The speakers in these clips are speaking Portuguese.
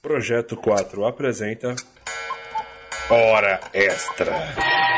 Projeto 4 apresenta Hora Extra.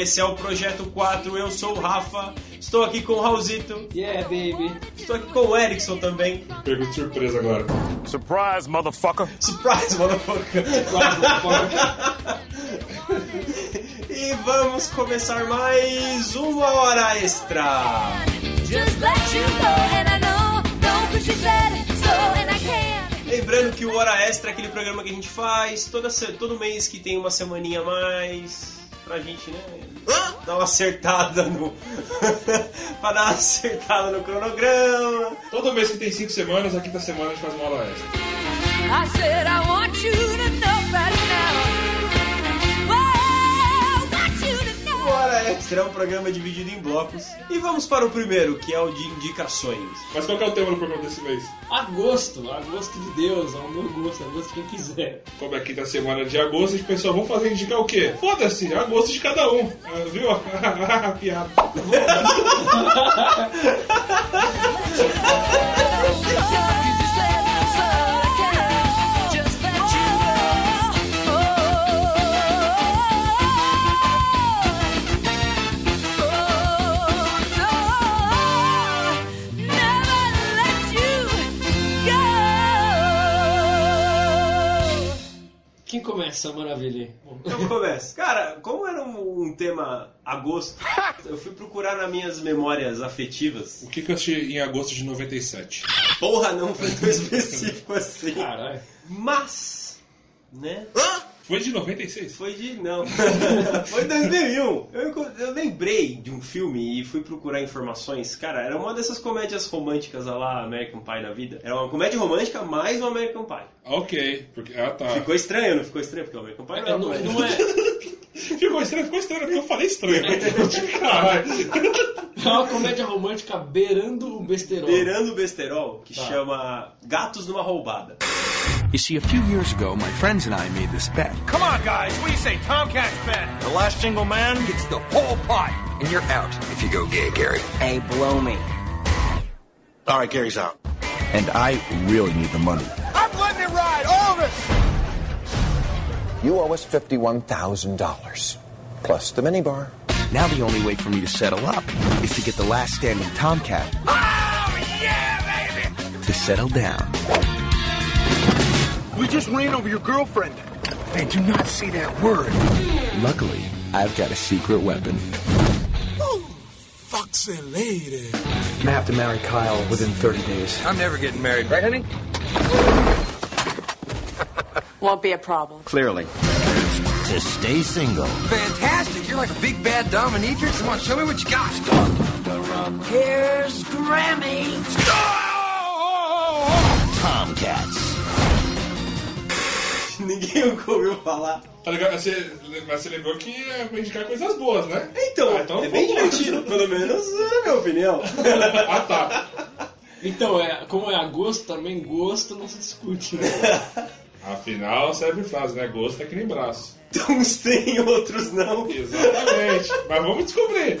Esse é o Projeto 4. Eu sou o Rafa. Estou aqui com o Raulzito. Yeah, baby. Estou aqui com o Erickson também. Pego de surpresa agora. Surprise, motherfucker! Surprise, motherfucker. e vamos começar mais uma hora extra. Just let you go, and I know, don't push said so, and I can't. Lembrando que o Hora Extra é aquele programa que a gente faz toda, todo mês que tem uma semaninha a mais. Pra gente, né? Dar uma acertada no. pra dar uma acertada no cronograma. Todo mês que tem 5 semanas, a quinta semana a gente faz uma hora extra. I said I want you é um programa dividido em blocos. E vamos para o primeiro, que é o de indicações. Mas qual que é o tema do programa desse mês? Agosto, agosto de Deus, ao meu gosto, agosto de quem quiser. Como é a quinta semana de agosto, a gente pensou, vamos fazer indicar o quê? Foda-se, agosto de cada um. Ah, viu? Piada. Começa, maravilha? aí? Então começa. Cara, como era um, um tema agosto, eu fui procurar nas minhas memórias afetivas. O que, que eu assisti em agosto de 97? Porra, não foi tão específico assim. Caralho. Mas, né? Foi de 96? Foi de. Não. Foi de 2001. Eu, eu lembrei de um filme e fui procurar informações. Cara, era uma dessas comédias românticas a lá American Pie da vida. Era uma comédia romântica mais um American Pie. Ok, porque. Ah tá. Ficou estranho, não ficou estranho? Porque o American Pie não É, era não, comédia. não é, Ficou estranho, ficou estranho, porque eu falei estranho. Caralho. é uma comédia romântica beirando o besterol. Beirando o besterol, que Tá. chama Gatos numa Roubada. You see, a few years ago, my friends and I made this bet. Come on, guys, what do you say? Tomcats bet. The last single man gets the whole pot. And you're out if you go gay, Gary. Hey, blow me. All right, Gary's out. And I really need the money. I'm letting it ride, all of it. You owe us $51,000. Plus the minibar. Now the only way for me to settle up is to get the last standing Tomcat Oh, yeah, baby. to settle down. We just ran over your girlfriend. Hey, do not see that word. Luckily, I've got a secret weapon. Foxy lady. I'm gonna have to marry Kyle within 30 days. I'm never getting married, right, honey? Won't be a problem. Clearly. To stay single. Fantastic! You're like a big bad dominatrix. Come on, show me what you got. Here's Grammy. Tomcats. Ninguém nunca ouviu falar. Tá ligado? Você, mas você lembrou que é pra indicar coisas boas, né? Então, Ah, então é bem vamos divertido, pelo menos na minha opinião. Ah tá. Então, é, como é agosto, também gosto não se discute, né? Afinal, serve frase, né? Gosto é que nem braço. Uns tem, outros não. Exatamente. Mas vamos descobrir.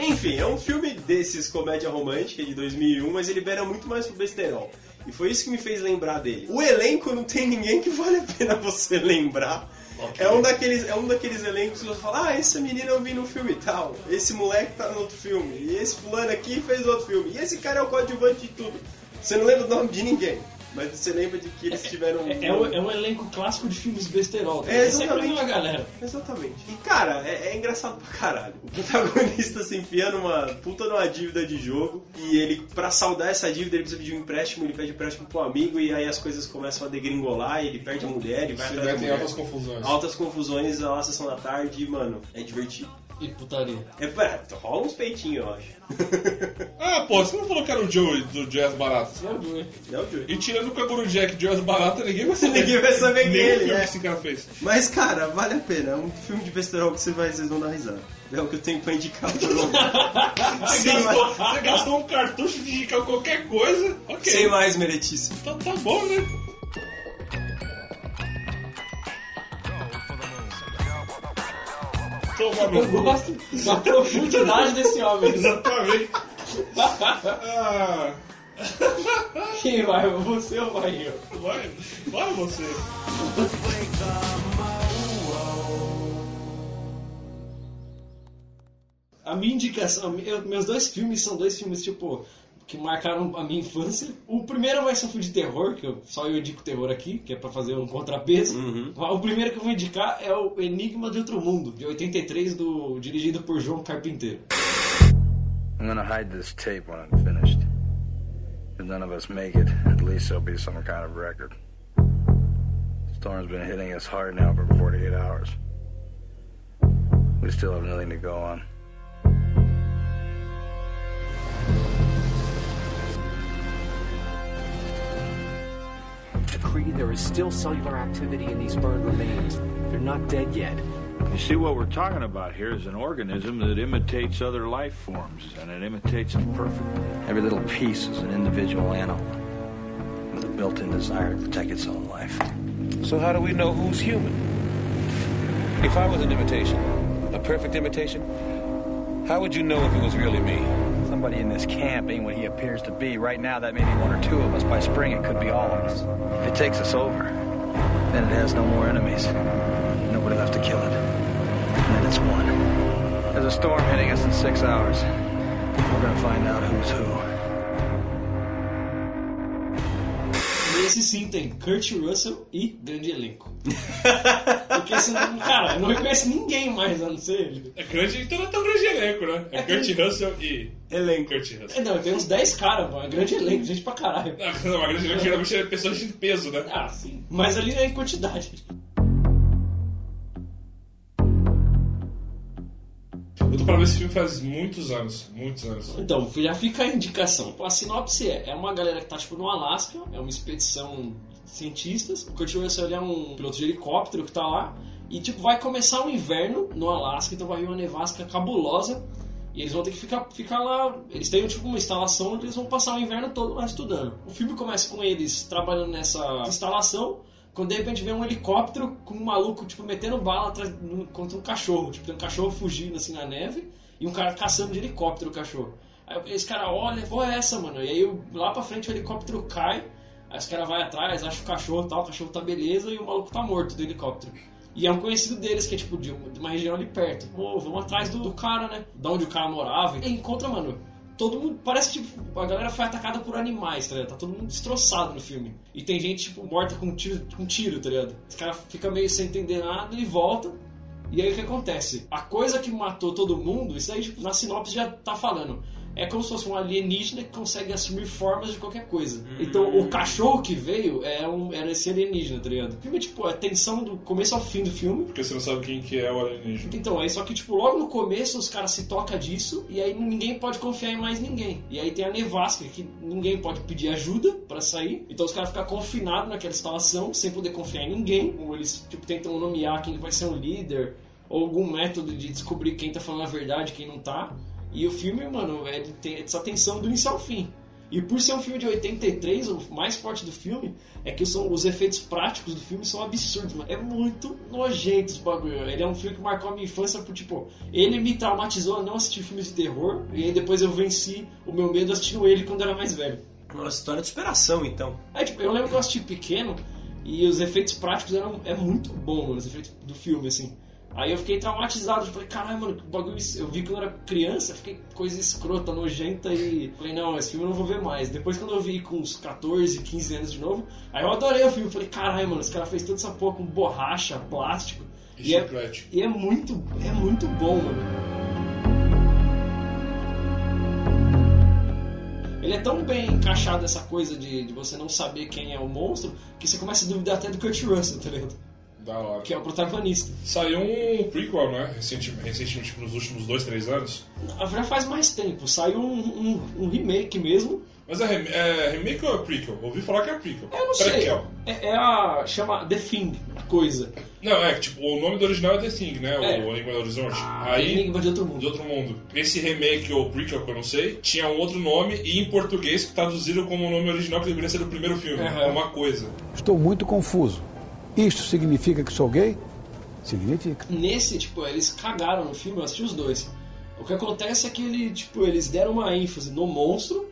Enfim, é um filme desses, comédia romântica de 2001, mas ele beira muito mais pro besterol. E foi isso que me fez lembrar dele. O elenco não tem ninguém que vale a pena você lembrar. É um daqueles, é um daqueles elencos que você fala, ah, essa menina eu vi no filme tal, esse moleque tá no outro filme, e esse fulano aqui fez outro filme, e esse cara é o coadjuvante de tudo. Você não lembra o nome de ninguém, mas você lembra de que eles tiveram um. É, é um, é um elenco clássico de filmes besterol. tá? É, É exatamente. mesma galera. Exatamente. E cara, é, é engraçado pra caralho. O protagonista se enfia numa puta numa dívida de jogo e ele, pra saldar essa dívida, ele precisa pedir um empréstimo, ele pede empréstimo pro amigo e aí as coisas começam a degringolar, e ele perde a mulher, ele vai Se atrás da mulher. altas confusões. Altas confusões, a sessão da tarde, e, mano, é divertido. E putaria. É, rola uns peitinhos, eu acho. Ah, pô, você não falou que era o Joey do Jazz Barata? É o Joey. É o Joey. E tirando o Canguru Jack de Jazz Barata, ninguém vai saber. Ninguém vai saber quem ele filme é. que esse cara fez. Mas, cara, vale a pena. É um filme de besterol que você vai, vocês vão dar risada. É o que eu tenho pra indicar pro Você, Sem gastou, mais, você gastou um cartucho de indicar qualquer coisa? Ok. sem mais meretice. Então tá bom, né? Toma, Eu meu. gosto da profundidade desse homem. Exatamente. Ah, Quem vai? Você ou vai eu? vai, vai você. A minha indicação, eu- meus dois filmes são dois filmes, tipo, que marcaram a minha infância. O primeiro vai ser um filme de terror, que eu, só eu indico terror aqui, que é pra fazer um contrapeso. O primeiro que eu vou indicar é o Enigma de Outro Mundo, de 83, do, dirigido por João Carpinteiro. I'm gonna hide this tape when I'm finished. If none of us make it, at least there'll be some kind of record. Storm's been hitting us hard now for 48 hours. We still have nothing to go on. McCready, there is still cellular activity in these burned remains. They're not dead yet. You see, what we're talking about here is an organism that imitates other life forms, and it imitates them perfectly. Every little piece is an individual animal with a built-in desire to protect its own life. So how do we know who's human? If I was an imitation, a perfect imitation, how would you know if it was really me? Somebody in this camp ain't what he appears to be. Right now, that may be one or two of us. By spring, it could be all of us. If it takes us over, then it has no more enemies. Nobody left to kill it. And then it's won. There's a storm hitting us in six hours. We're gonna find out who's who. Nesse sim tem Kurt Russell e grande elenco. Porque senão, cara, eu não reconheço ninguém mais a não ser ele. É grande, então não é tão grande elenco, né? É Kurt Russell e. Elenco. Kurt Russell. É, não, tem uns 10 caras, mano. É grande elenco, gente pra caralho. Ah, Não, mas grande elenco geralmente é pessoas de peso, né? Ah, sim. Mas ali é em quantidade. Pra ver esse filme faz muitos anos. Muitos anos. Então, já fica a indicação. A sinopse é, é uma galera que tá tipo no Alasca, é uma expedição de cientistas. O Kurt Russell é um piloto de helicóptero que tá lá. E tipo, vai começar o inverno no Alasca, então vai vir uma nevasca cabulosa. E eles vão ter que ficar, ficar lá. Eles têm tipo uma instalação onde eles vão passar o inverno todo lá estudando. O filme começa com eles trabalhando nessa instalação. Quando de repente vem um helicóptero com um maluco, tipo, metendo bala atrás, no- contra um cachorro. Tipo, tem um cachorro fugindo assim na neve e um cara caçando de helicóptero o cachorro. Aí esse cara olha, pô, é essa, mano. E aí lá pra frente o helicóptero cai, aí os caras vai atrás, acha o cachorro tal, o cachorro tá beleza e o maluco tá morto do helicóptero. E é um conhecido deles, que é tipo de uma região ali perto. Pô, vamos atrás do, do cara, né? Da onde o cara morava. E encontra, mano, todo mundo. Parece que tipo, a galera foi atacada por animais, tá ligado? Tá todo mundo destroçado no filme. E tem gente, tipo, morta com tiro, com tiro tá ligado? Os cara fica meio sem entender nada e volta. E aí o que acontece? A coisa que matou todo mundo, isso aí tipo, na sinopse já tá falando. É como se fosse um alienígena que consegue assumir formas de qualquer coisa. Então o cachorro que veio é um, era esse alienígena, tá ligado? O filme, tipo, é tensão do começo ao fim do filme. Porque você não sabe quem que é o alienígena. Então, aí só que, tipo, logo no começo os caras se tocam disso e aí ninguém pode confiar em mais ninguém. E aí tem a nevasca, que ninguém pode pedir ajuda pra sair. Então os caras ficam confinados naquela instalação, sem poder confiar em ninguém. Ou eles, tipo, tentam nomear quem vai ser um líder, ou algum método de descobrir quem tá falando a verdade e quem não tá. E o filme, mano, ele tem essa tensão do início ao fim. E por ser um filme de 83, o mais forte do filme é que são, os efeitos práticos do filme são absurdos, mano. É muito nojento esse bagulho. Ele é um filme que marcou a minha infância por, tipo, ele me traumatizou a não assistir filmes de terror, e aí depois eu venci o meu medo assistindo ele quando era mais velho. Uma história de superação, então. É, tipo, eu lembro que eu assisti pequeno e os efeitos práticos eram é muito bom, mano, os efeitos do filme, assim. Aí eu fiquei traumatizado, eu falei, caralho, mano, que bagulho. Eu vi quando eu era criança, fiquei coisa escrota, nojenta e. Falei, não, esse filme eu não vou ver mais. Depois, quando eu vi com uns 14, 15 anos de novo, aí eu adorei o filme. Falei, caralho, mano, os caras fez toda essa porra com borracha, plástico. E E é, e é muito, é muito bom, mano. Ele é tão bem encaixado essa coisa de, de você não saber quem é o monstro que você começa a duvidar até do Kurt Russell, tá ligado? Da hora. que é o protagonista. Saiu um prequel, né? Recentemente, recentemente tipo, nos últimos dois, três anos. Já faz mais tempo, saiu um, um- um remake mesmo. Mas é, rem- é remake ou é prequel? Ouvi falar que é prequel. Eu não sei. É, é a. chama The Thing, a coisa. Não, é tipo, o nome do original é The Thing, né? É. O Enigma do Horizonte. Aí, Enigma de outro mundo. de outro mundo. Esse remake ou prequel, que eu não sei, tinha um outro nome e em português que traduziram como o nome original que deveria ser do primeiro filme. É uma coisa. Estou muito confuso. Isto significa que sou gay? Significa. Nesse, tipo, eles cagaram no filme, eu assisti os dois. O que acontece é que ele, tipo, eles deram uma ênfase no monstro,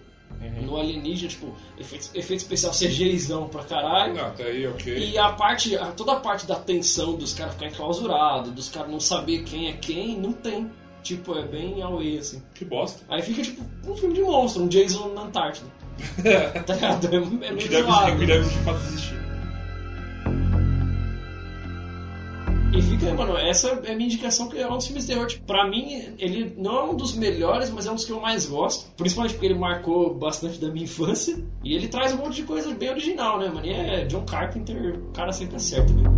no alienígena, tipo, efeito, efeito especial CGIzão pra caralho. Não, até aí, ok. E a parte, a- toda a parte da tensão dos caras ficarem clausurados, dos caras não saber quem é quem, não tem. Tipo, é bem away, assim. Que bosta. Aí fica tipo um filme de monstro, um Jason na Antártida. tá ligado? É, é O que meio deve, zoado. que deve de fato existir. Fica, mano, essa é a minha indicação que é um dos filmes de terror. Tipo, pra mim, ele não é um dos melhores, mas é um dos que eu mais gosto. Principalmente porque ele marcou bastante da minha infância. E ele traz um monte de coisa bem original, né, mano? E é John Carpenter, o cara sempre acerta, né?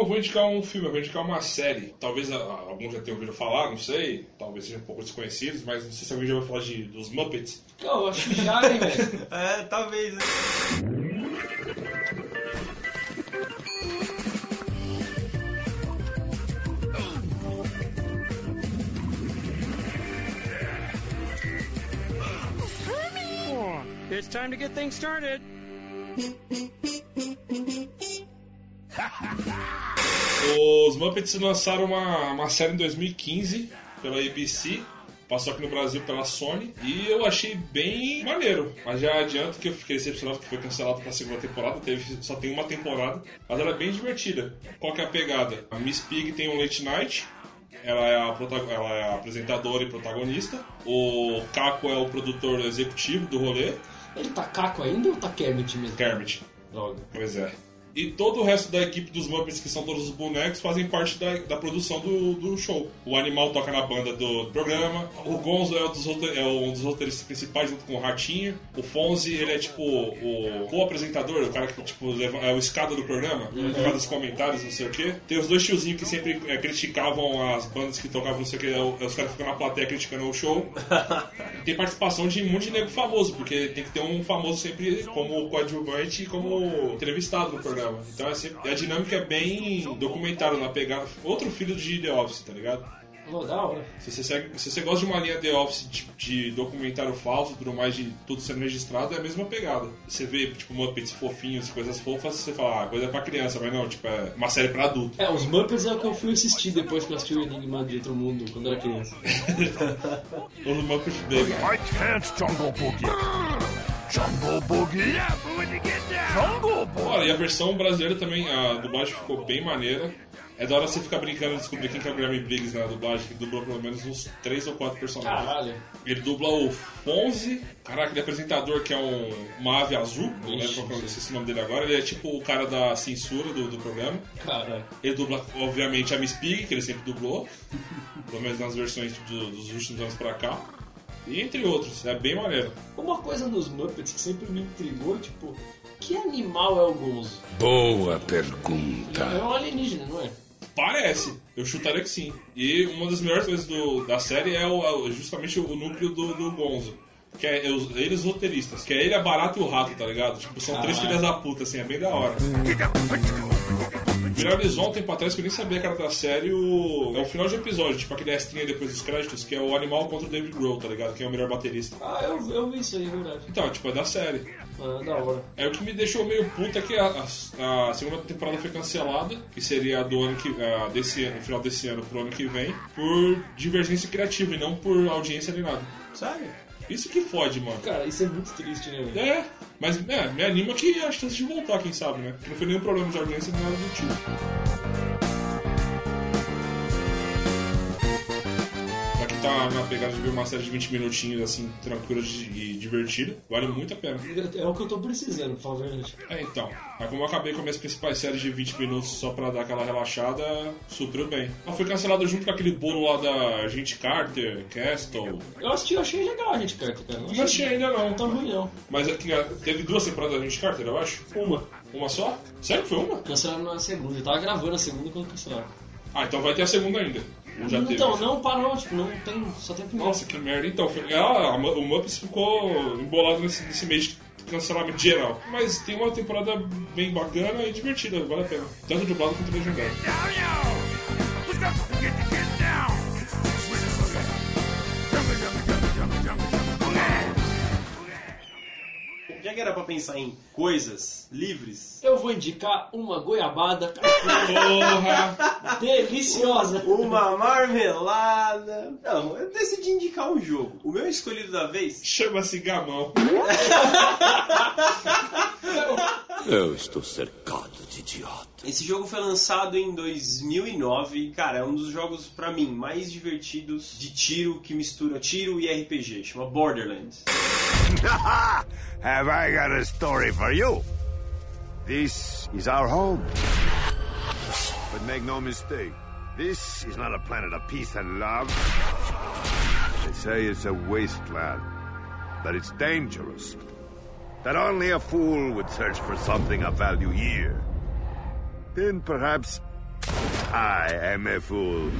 Não vou indicar um filme, eu vou indicar uma série. Talvez ah, alguns já tenham ouvido falar, não sei. Talvez sejam um pouco desconhecidos, mas não sei se alguém já ouviu falar de, dos Muppets. Eu acho que já, hein, velho? É, talvez. né? It's time to get things started. Os Muppets lançaram uma, uma série em 2015 pela ABC. Passou aqui no Brasil pela Sony e eu achei bem maneiro. Mas já adianto que eu fiquei decepcionado que foi cancelado pra segunda temporada. Teve, só tem uma temporada, mas ela é bem divertida. Qual que é a pegada? A Miss Pig tem um late night. Ela é, a ela é a apresentadora e protagonista. O Caco é o produtor executivo do rolê. Ele tá caco ainda ou tá Kermit mesmo? Kermit. Droga. Pois é. E todo o resto da equipe dos Muppets, que são todos os bonecos, fazem parte da, da produção do, do show. O Animal toca na banda do programa, o Gonzo é, um dos rote- é um dos roteiristas principais junto com o Ratinho, o Fonzi, ele é tipo o co-apresentador, o cara que tipo, leva- é o escada do programa, Uhum. por causa dos comentários, não sei o quê. Tem os dois tiozinhos que sempre é, criticavam as bandas que tocavam não sei o quê, é é os caras que ficam na plateia criticando o show. tem participação de um monte de nego famoso, porque tem que ter um famoso sempre como coadjuvante e como entrevistado no programa. Então é sempre, a dinâmica é bem documentada na pegada. Outro filho de The Office, tá ligado? Oh, da hora. Se você, segue- se você gosta de uma linha The Office de, de documentário falso, tudo mais, de tudo sendo registrado, é a mesma pegada. Você vê, tipo, Muppets fofinhos, coisas fofas, você fala, ah, coisa pra criança, mas não, tipo, é uma série pra adulto. É, os Muppets é o que eu fui assistir depois que eu assisti o Enigma de Outro Mundo quando era criança. Os Muppets Baby. I can't Jungle Boogie. Jungle Boogie? Yeah, Olha, e a versão brasileira também, a dublagem ficou bem maneira. É da hora você ficar brincando e descobrir quem que é o Grammy Briggs na dublagem, que dublou pelo menos uns 3 ou 4 personagens. Caralho. Ele dubla o Fonze, caraca, ele é apresentador que é um, uma ave azul, não lembro qual que é o- nome dele agora, ele é tipo o cara da censura do, do programa. Caralho. Ele dubla, obviamente, a Miss Pig, que ele sempre dublou, pelo menos nas versões do- dos últimos anos pra cá. E entre outros, é bem maneiro. Uma coisa nos Muppets que sempre me intrigou, tipo, que animal é o Gonzo? Boa É pergunta. um alienígena, não é? Parece, eu chutaria que sim. E uma das melhores coisas do- da série é, o- é justamente o núcleo do, do Gonzo. Que é os- eles roteiristas. Que é ele, a barata e o rato, tá ligado? Tipo, são três filhas da puta, assim, é bem da hora. Viralizou um tempo atrás que eu nem sabia que era da série o... É o final de episódio, tipo aquele extrinha depois dos créditos, que é o animal contra o David Grohl, tá ligado? Quem é o melhor baterista. Ah, eu, eu vi isso aí, é verdade. Então, tipo, é da série. Ah, da hora. É o que me deixou meio puta é que a, a- a segunda temporada foi cancelada, que seria a do ano que a, desse ano, no final desse ano pro ano que vem, por divergência criativa e não por audiência nem nada. Sério? Isso que fode, mano. Cara, isso é muito triste, né, velho? É, mas é, me anima que a chance de voltar, quem sabe, né? Não foi nenhum problema de audiência nem nada do tipo. Tá na pegada de ver uma série de 20 minutinhos, assim, tranquila e divertida, vale muito a pena. É o que eu tô precisando, pra falar a verdade. É, então. Aí como eu acabei com as minhas principais séries de 20 minutos só pra dar aquela relaxada, supriu bem. Ela foi cancelada junto com aquele bolo lá da Gente Carter, Castle. Eu assisti, eu achei legal a gente, cara. cara. Não achei ainda não. Não tá ruim, não. Mas é que teve duas temporadas da Gente Carter, eu acho? Uma. Uma só? Sério que foi uma? Cancelaram na segunda. Eu tava gravando a segunda quando cancelaram. Ah, então vai ter a segunda ainda. Já teve? Então, não parou, tipo, não tem. Só tem a primeira. Nossa, que merda. Então, foi, ah, o Muppets ficou embolado nesse, nesse mês de cancelamento geral. Mas tem uma temporada bem bacana e divertida, vale a pena. Tanto dublado quanto legendado. Que era pra pensar em coisas livres, Eu vou indicar uma goiabada porra, deliciosa. uma marmelada. Não, eu decidi indicar um jogo. O meu escolhido da vez Chama-se Gamão. Eu estou cercado de idiotas. Esse jogo foi lançado em 2009. Cara, é um dos jogos, pra mim, mais divertidos de tiro que mistura tiro e RPG. Chama Borderlands. Have I got a story for you? This is our home. But make no mistake, this is not a planet of peace and love. They say it's a wasteland, that it's dangerous, that only a fool would search for something of value here. Then perhaps I am a fool.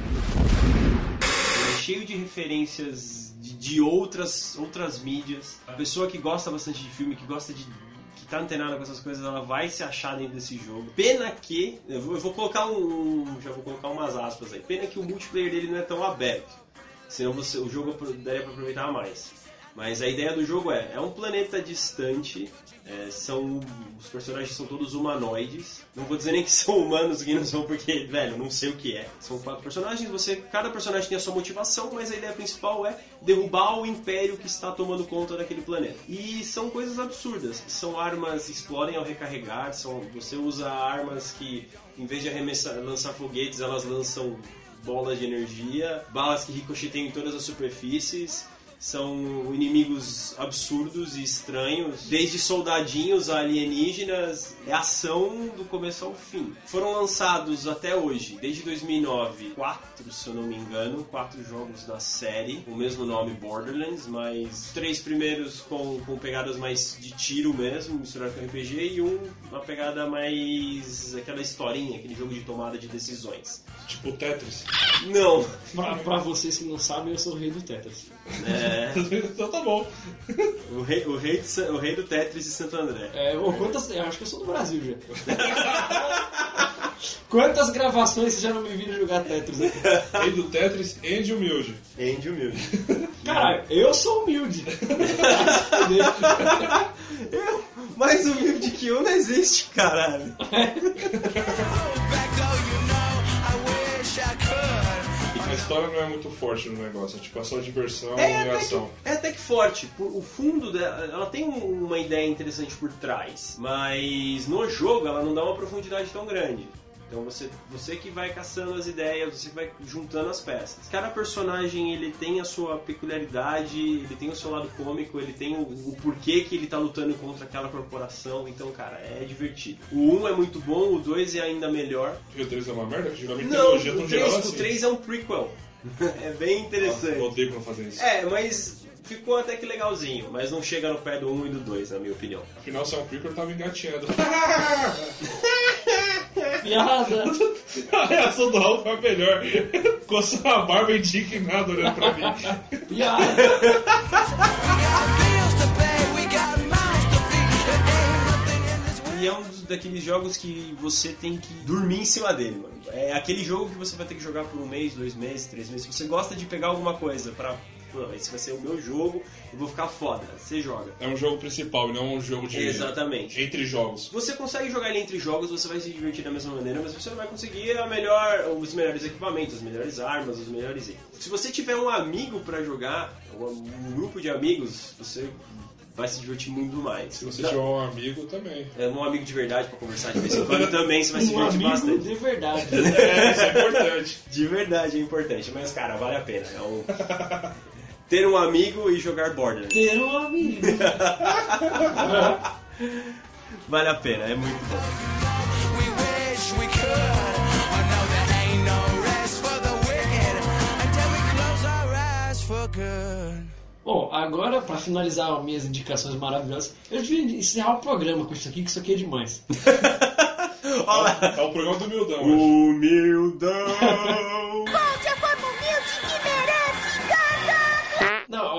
É cheio de referências de, de outras, outras mídias. A pessoa que gosta bastante de filme, que gosta de. tá antenada com essas coisas, ela vai se achar dentro desse jogo. Pena que. Eu vou, eu vou colocar um. Já vou colocar umas aspas aí. Pena que o multiplayer dele não é tão aberto. Senão você, o jogo daria pra aproveitar mais. Mas a ideia do jogo é, é um planeta distante, é, são os personagens são todos humanoides. Não vou dizer nem que são humanos que não são porque, velho, não sei o que é. São quatro personagens, você cada personagem tem a sua motivação, mas a ideia principal é derrubar o império que está tomando conta daquele planeta. E são coisas absurdas. São armas que explodem ao recarregar, são você usa armas que em vez de arremessar, lançar foguetes, elas lançam bolas de energia, balas que ricocheteiam em todas as superfícies são inimigos absurdos e estranhos, desde soldadinhos a alienígenas, é ação do começo ao fim. Foram lançados até hoje, desde 2009, quatro, se eu não me engano, quatro jogos da série, com o mesmo nome Borderlands, mas três primeiros com, com pegadas mais de tiro mesmo, misturado com RPG, e um uma pegada mais aquela historinha, aquele jogo de tomada de decisões. Tipo Tetris. Não. Pra, pra vocês que não sabem, eu sou o rei do Tetris. É. então tá bom. O rei, o rei, de o rei do Tetris de Santo André. É, ô, quantas. Eu acho que eu sou do Brasil já. quantas gravações vocês já não me viram jogar Tetris aqui? Rei do Tetris, Andy Humilde. Andy Humilde. Caralho, eu sou humilde. Eu, mais humilde que eu não existe, caralho. A história não é muito forte no negócio, é tipo é só diversão É e ação. que, é até que forte. O fundo dela, ela tem um- uma ideia interessante por trás, mas no jogo ela não dá uma profundidade tão grande. Então você, você que vai caçando as ideias, você que vai juntando as peças. Cada personagem ele tem a sua peculiaridade, ele tem o seu lado cômico, ele tem o, o porquê que ele tá lutando contra aquela corporação. Então, cara, é divertido. O 1 é muito bom, o 2 é ainda melhor. E o 3 é uma merda? Geralmente Não, o tão geral 3, assim. o 3 é um prequel. é bem interessante. Eu odeio quando fazem isso. É, mas ficou até que legalzinho, mas não chega no pé do 1 e do 2, na minha opinião. Afinal, prequel, eu tava engateando. Piada. A reação do Raul foi a melhor. Coçando a barba indignado olhando pra mim. Piada. E é um dos- daqueles jogos que você tem que dormir em cima dele, mano. É aquele jogo que você vai ter que jogar por um mês, dois meses, três meses. Se você gosta de pegar alguma coisa pra. Esse vai ser o meu jogo, eu vou ficar foda. Você joga. É um jogo principal e não um jogo de. Exatamente. Entre jogos. Você consegue jogar ele entre jogos, você vai se divertir da mesma maneira, mas você não vai conseguir a melhor, os melhores equipamentos, as melhores armas, os melhores itens. Se você tiver um amigo pra jogar, um grupo de amigos, você vai se divertir muito mais. Se você tiver um amigo também. É um amigo de verdade pra conversar de vez em quando também, você vai se Um divertir amigo bastante. de verdade. É, isso é importante. De verdade é importante, mas cara, vale a pena. É um... Ter um amigo e jogar Borderlands. Ter um amigo. Vale a pena, é muito bom. Bom, agora pra finalizar as minhas indicações maravilhosas, eu devia encerrar o programa com isso aqui, que isso aqui é demais. É o programa do Mildão. Humildão!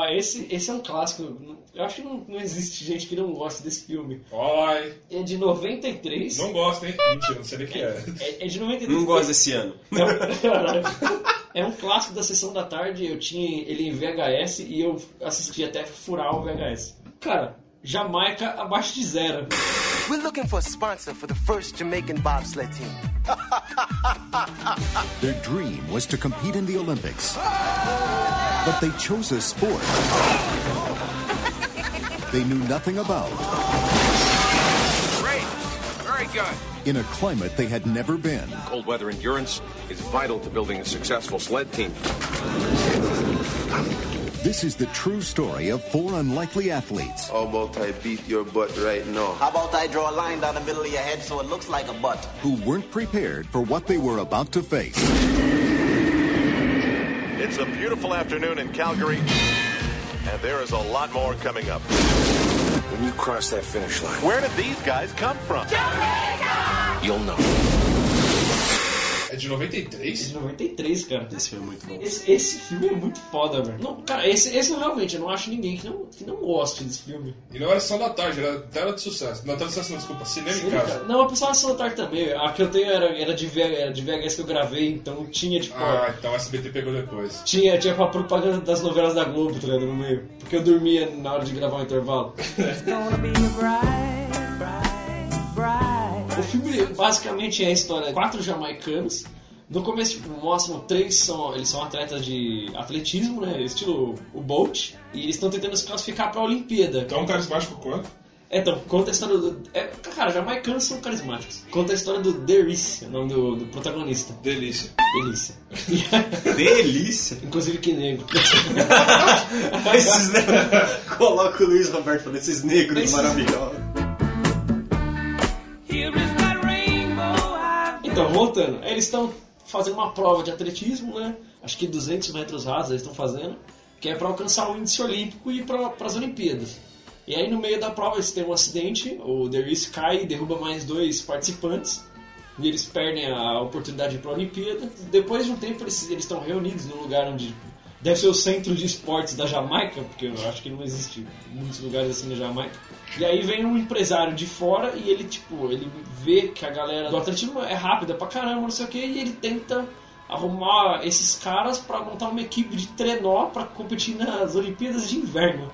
ó, esse, esse é um clássico. Eu acho que não, não existe gente que não gosta desse filme. Oi. É de 93. Não gosta, hein? Mentira, não sei nem o que é. É, é de 93. Não gosto desse ano. É um, caralho. É um clássico da sessão da tarde. Eu tinha ele em VHS e eu assisti até furar o VHS. Cara, Jamaica abaixo de zero. We're looking for a sponsor for the first Jamaican bobsled team. Their dream was to compete in the Olympics. But they chose a sport they knew nothing about Great. Very good. in a climate they had never been. Cold weather endurance is vital to building a successful sled team. This is the true story of four unlikely athletes How about I beat your butt right now? How about I draw a line down the middle of your head so it looks like a butt? who weren't prepared for what they were about to face. It's a beautiful afternoon in Calgary, and there is a lot more coming up. When you cross that finish line, Where did these guys come from? you'll know. É de 93? De 93, cara. Esse filme é muito bom. Esse, esse filme é muito foda, velho. Não, cara, esse, esse eu realmente eu não acho ninguém que não, que não goste desse filme. E não era sessão da tarde, era tela de sucesso. Não, tela de sucesso, não, desculpa. Cinema em casa. Não, eu pensava na tarde também. A que eu tenho era, era, de VH, era de VHS que eu gravei, então tinha, tipo. Ah, então o SBT pegou depois. Tinha, tinha pra propaganda das novelas da Globo, tá ligado? No meio. Porque eu dormia na hora de gravar o intervalo. O filme basicamente é a história de quatro jamaicanos. No começo tipo, mostram três são eles são atletas de atletismo, né? Estilo o Bolt. E eles estão tentando se classificar pra Olimpíada. Tão carismático quanto? É, então, conta a história do. É, cara, jamaicanos são carismáticos. Conta a história do Derice, o nome do, do protagonista. Delícia. Delícia. Delícia? Inclusive que negro. Esses Coloca o Luiz Roberto falando esses negros Esses- maravilhosos. Então, voltando. Eles estão fazendo uma prova de atletismo, né? Acho que 200 metros rasos eles estão fazendo. Que é para alcançar o índice olímpico e para as Olimpíadas. E aí no meio da prova eles têm um acidente, o Derice cai e derruba mais dois participantes. E eles perdem a oportunidade para a Olimpíada. Depois de um tempo eles estão reunidos num lugar onde deve ser o centro de esportes da Jamaica, porque eu acho que não existe muitos lugares assim na Jamaica. E aí vem um empresário de fora e ele, tipo, ele vê que a galera do atletismo é rápida pra caramba, não sei o que, e ele tenta arrumar esses caras pra montar uma equipe de trenó pra competir nas Olimpíadas de Inverno.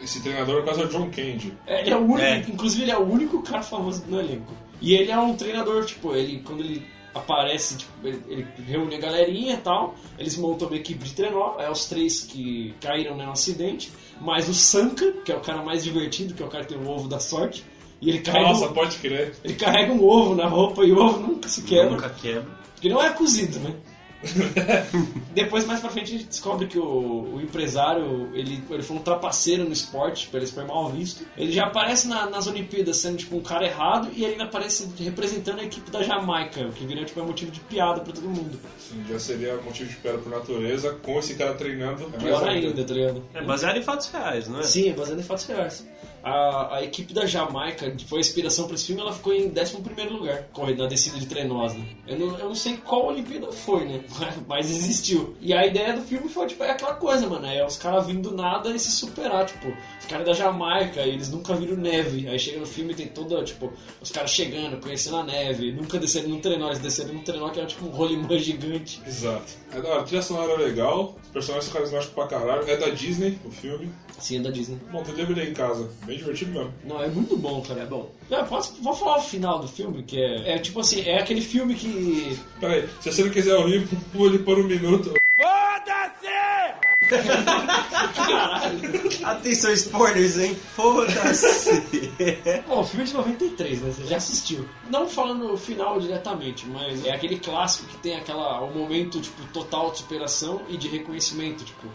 Esse treinador, caso, é o John Candy. É, Ele é o único, É. inclusive ele é o único cara famoso no elenco. E ele é um treinador, tipo, ele quando ele aparece, tipo, ele, ele reúne a galerinha e tal, eles montam uma equipe de trenó, é os três que caíram né, no acidente, mais o Sanka, que é o cara mais divertido, que é o cara que tem o ovo da sorte, e ele carrega, Nossa, um, pode crer. ele carrega um ovo na roupa e o ovo nunca se quebra. Nunca quebra. Porque não é cozido, né? Depois, mais pra frente, a gente descobre que o, o empresário, ele, ele foi um trapaceiro no esporte, tipo, ele foi mal visto. Ele já aparece na- nas Olimpíadas sendo, tipo, um cara errado e ele ainda aparece representando a equipe da Jamaica, o que vira, tipo, é motivo de piada pra todo mundo. Sim, já seria motivo de piada por natureza, com esse cara treinando. É Pior mais ainda, tá ligado? É baseado em fatos reais, não é? Sim, é baseado em fatos reais. A, a equipe da Jamaica, que foi a inspiração pra esse filme, ela ficou em 11 lugar, correndo na descida de Trenosa. Eu não, eu não sei qual Olimpíada foi, né? Mas existiu. E a ideia do filme foi, tipo, é aquela coisa, mano. É os caras vindo do nada e se superar, tipo, os caras da Jamaica, eles nunca viram neve. Aí chega no filme e tem toda, tipo, os caras chegando, conhecendo a neve, nunca descendo num trenó, eles desceram num trenó que era tipo um rolimã gigante. Exato. É da hora, a trilha sonora é legal, os personagens são carismáticos pra caralho. É da Disney, o filme. Sim, é da Disney. Bom, eu deveria em casa. Bem divertido mesmo. Não, é muito bom, cara. É bom. É, posso, vou falar o final do filme, que é. É tipo assim, é aquele filme que. Peraí, se você não quiser ouvir, pule por um minuto. Foda-se! Atenção, spoilers, hein? Foda-se. Bom, o filme é de 93, né? Você já assistiu. Não falando no final diretamente, mas é aquele clássico que tem aquela, o momento, tipo, total de superação e de reconhecimento, tipo.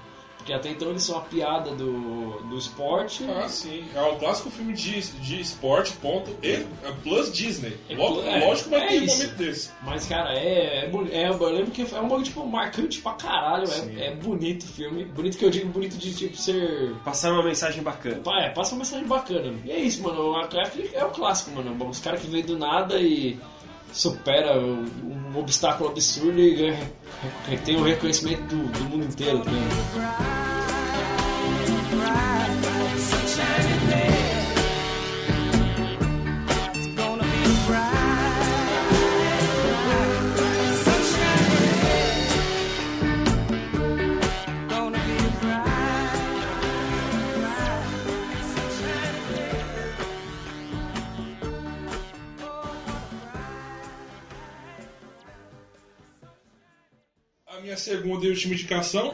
Porque até então eles são a piada do, do esporte. Ah, sim. É o clássico filme de, de esporte, ponto. E é plus Disney. É, Logo- é, lógico vai é ter um isso. momento desse. Mas, cara, é, é, é- Eu lembro que é um bagulho, tipo, marcante pra caralho. É, é bonito o filme. Bonito que eu digo, bonito de, tipo, ser... Passar uma mensagem bacana. Pá, É, passa uma mensagem bacana. E é isso, mano. O Warcraft é o clássico, mano. Os caras que vêm do nada e supera um, obstáculo absurdo e ganha- tem o reconhecimento do, do mundo inteiro. Né? Minha segunda e última indicação.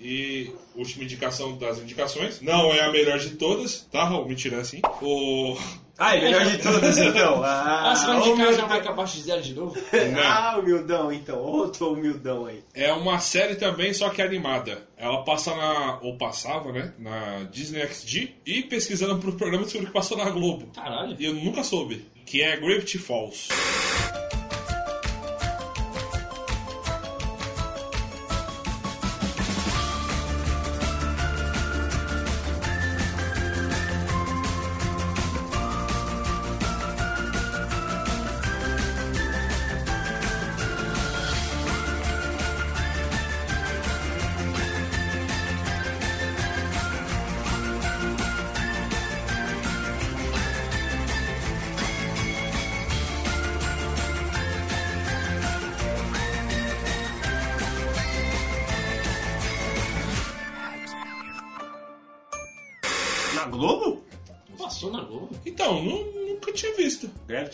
E última indicação das indicações. Não é a melhor de todas, tá, Raul? Mentira, assim. O. Ah, é melhor de todas então. Ah, Ah, você vai indicar humildão. já vai acabar de zero de novo? Ah, humildão então. Outro humildão aí. É uma série também, só que animada. Ela passa na. ou passava, né? Na Disney XD. E pesquisando pro programa descobri que passou na Globo. Caralho. E eu nunca soube. Que é Gravity Falls.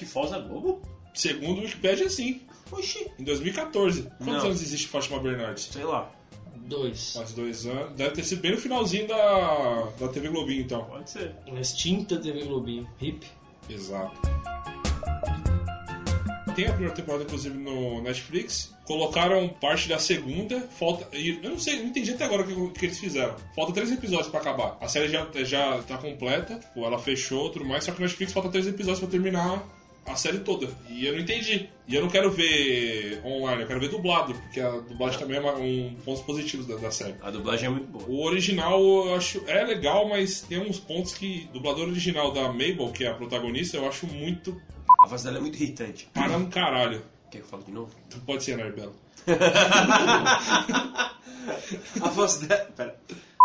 Gravity Falls na Globo? Segundo o Wikipedia, sim. Oxi. Em 2014. Quantos Não. anos existe Fátima Bernardes? Sei lá. Dois. Faz dois anos. Deve ter sido bem no finalzinho da, da TV Globinho, então. Pode ser. Uma extinta TV Globinho. Hip. Exato. Tem a primeira temporada, inclusive, no Netflix. Colocaram parte da segunda. Falta. e Eu não sei, não entendi até agora o que, que eles fizeram. Falta três episódios pra acabar. A série já, já tá completa. Tipo, ela fechou tudo mais. Só que no Netflix falta três episódios pra terminar a série toda. E eu não entendi. E eu não quero ver online, eu quero ver dublado. Porque a dublagem também é uma- um pontos positivos da, da série. A dublagem é muito boa. O original eu acho é legal, mas tem uns pontos que dublador original da Mabel, que é a protagonista, eu acho muito A voz dela é muito irritante. para um caralho. Quer que eu fale de novo? Tu pode ser, Narbella. A voz dela. Pera.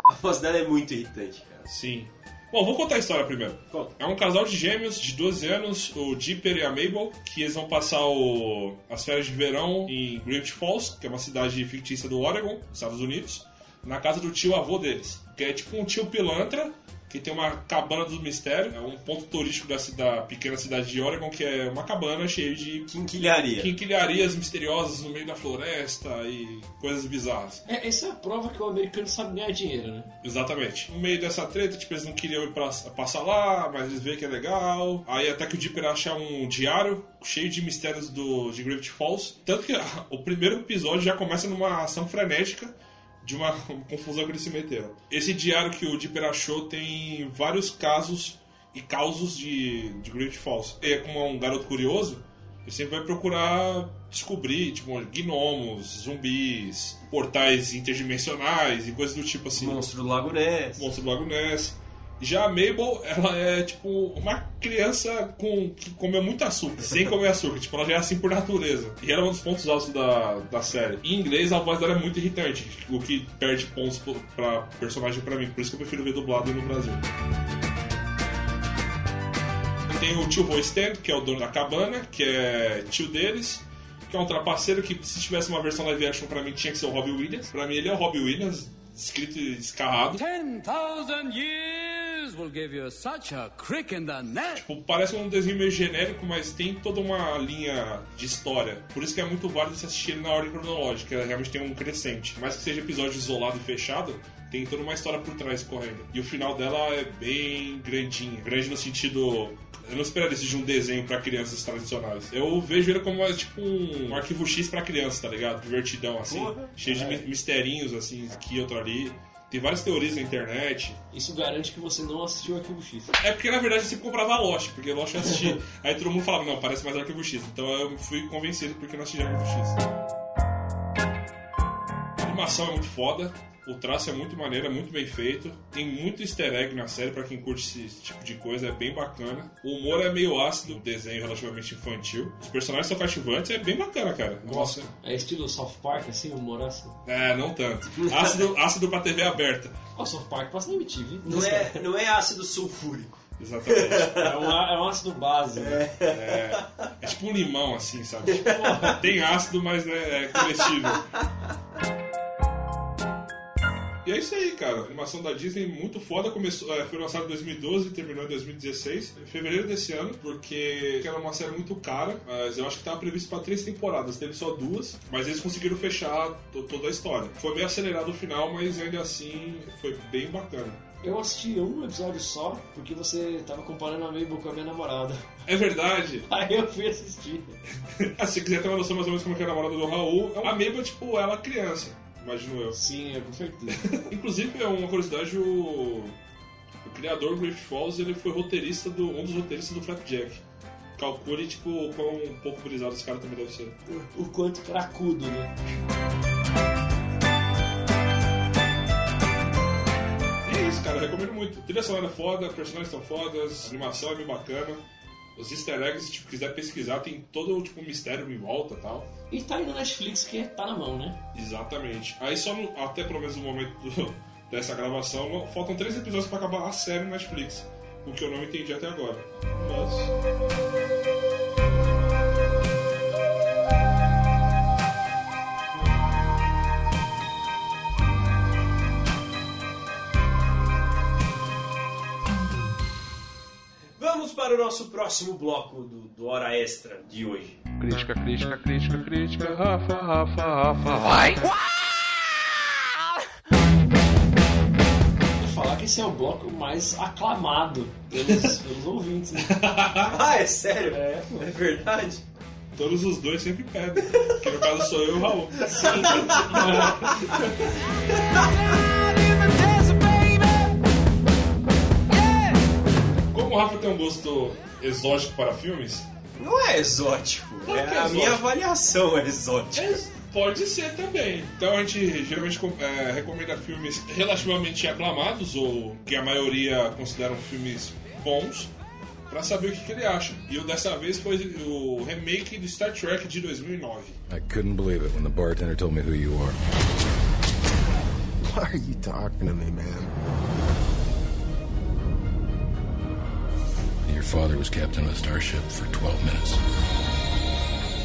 A voz dela é muito irritante, cara. Sim. Bom, vou contar a história primeiro. É um casal de gêmeos de 12 anos, o Dipper e a Mabel, que eles vão passar o- as férias de verão em Gravity Falls, que é uma cidade fictícia do Oregon, Estados Unidos, na casa do tio avô deles. Que é tipo um tio pilantra, que tem uma cabana do mistério, é um ponto turístico da, da pequena cidade de Oregon, que é uma cabana cheia de Quinquilharia. quinquilharias misteriosas no meio da floresta e coisas bizarras. É, essa é a prova que o americano sabe ganhar dinheiro, né? Exatamente. No meio dessa treta, tipo, eles não queriam ir pra, passar lá, mas eles veem que é legal. Aí até que o Dipper acha um diário cheio de mistérios do, de Gravity Falls. Tanto que o primeiro episódio já começa numa ação frenética de uma confusão que eles se meteram. Esse diário que o Dipper achou tem vários casos e causos de, de Gravity Falls. E é como é um garoto curioso, ele sempre vai procurar descobrir, tipo, gnomos, zumbis, portais interdimensionais e coisas do tipo assim. Monstro do Lago Ness. Monstro do Lago Ness. Já a Mabel, ela é tipo uma criança com, que comeu muito açúcar, sem comer açúcar. Tipo, ela já é assim por natureza. E ela é um dos pontos altos da, da série. Em inglês, a voz dela é muito irritante, o que perde pontos pra personagem pra mim. Por isso que eu prefiro ver dublado no Brasil. Tem o tio Vô Stand, que é o dono da cabana, que é tio deles, que é um trapaceiro que, se tivesse uma versão live action, pra mim tinha que ser o Robbie Williams. Pra mim, ele é o Robbie Williams, escrito e escarrado. 10,000 years will give you such a crick in the neck. Tipo, parece um desenho meio genérico, mas tem toda uma linha de história. Por isso que é muito válido você assistir na ordem cronológica, realmente tem um crescente. Mais que seja episódio isolado e fechado, tem toda uma história por trás correndo. E o final dela é bem grandinha. Grande no sentido. Eu não esperaria isso de um desenho pra crianças tradicionais. Eu vejo ele como mais, tipo um arquivo X pra crianças, tá ligado? Divertidão, assim. Porra. cheio de É. mi- misterinhos, assim, aqui, outro ali. Tem várias teorias na internet. Isso garante que você não assistiu Arquivo X. É porque na verdade eu sempre comprava Lost, porque Lost eu assisti. Aí todo mundo falava, não, parece mais Arquivo X. Então eu fui convencido porque não assisti Arquivo X. A animação é muito foda. O traço é muito maneiro, é muito bem feito. Tem muito easter egg na série pra quem curte esse tipo de coisa, é bem bacana. O humor é meio ácido, o desenho é relativamente infantil. Os personagens são cativantes, é bem bacana, cara. Nossa. É estilo South Park, assim, humor assim. É, não tanto. Ácido, ácido pra TV aberta. O South Park passa na MTV. Não é, não é ácido sulfúrico. Exatamente. É um, é um ácido base. né? É, é tipo um limão, assim, sabe? Tipo, tem ácido, mas né, é comestível. E é isso aí, cara. A animação da Disney muito foda. Começou, é, foi lançada em 2012 e terminou em 2016. Em fevereiro desse ano, porque era uma série muito cara. Mas eu acho que estava previsto para três temporadas. Teve só duas. Mas eles conseguiram fechar to- toda a história. Foi meio acelerado o final, mas ainda assim foi bem bacana. Eu assisti um episódio só, porque você tava comparando a Mabel com a minha namorada. É verdade. Aí eu fui assistir. Ah, Se quiser ter uma noção mais ou menos como que é a namorada do Raul, a Mabel é tipo ela criança, imagino eu. Sim, é com certeza. Inclusive, é uma curiosidade, o, o criador do Griffith Falls, ele foi roteirista do, um dos roteiristas do Flapjack. Calcule, tipo, o quão um pouco brisado esse cara também deve ser. O quanto cracudo, né? E é isso, cara, eu recomendo muito. Trilha sonora foda, personagens estão fodas, animação é bem bacana. Os easter eggs, se tipo, quiser pesquisar, tem todo tipo, mistério em volta e tal. E tá aí no Netflix que tá na mão, né? Exatamente. Aí só no- até pelo menos no momento do- dessa gravação, faltam três episódios pra acabar a série no Netflix. O que eu não entendi até agora. Mas. Para o nosso próximo bloco do, do Hora Extra de hoje. Crítica, crítica, crítica, crítica. Rafa, Rafa, Rafa. Vai! Vou falar que esse é o bloco mais aclamado pelos, pelos ouvintes, né? ah, é sério? É, É verdade? Todos os dois sempre pedem. Que no caso sou eu e o Raul. Como o Rafa tem um gosto exótico para filmes, Não é exótico. É que a exótico? minha avaliação é exótica. é- pode ser também. Então a gente geralmente é, recomenda filmes relativamente aclamados, ou que a maioria consideram filmes bons, pra saber o que, que ele acha. E o dessa vez foi o remake do Star Trek de 2009. I couldn't believe it when the bartender told me who you are. Why are you talking to me, man? Your father was captain of a starship for 12 minutes.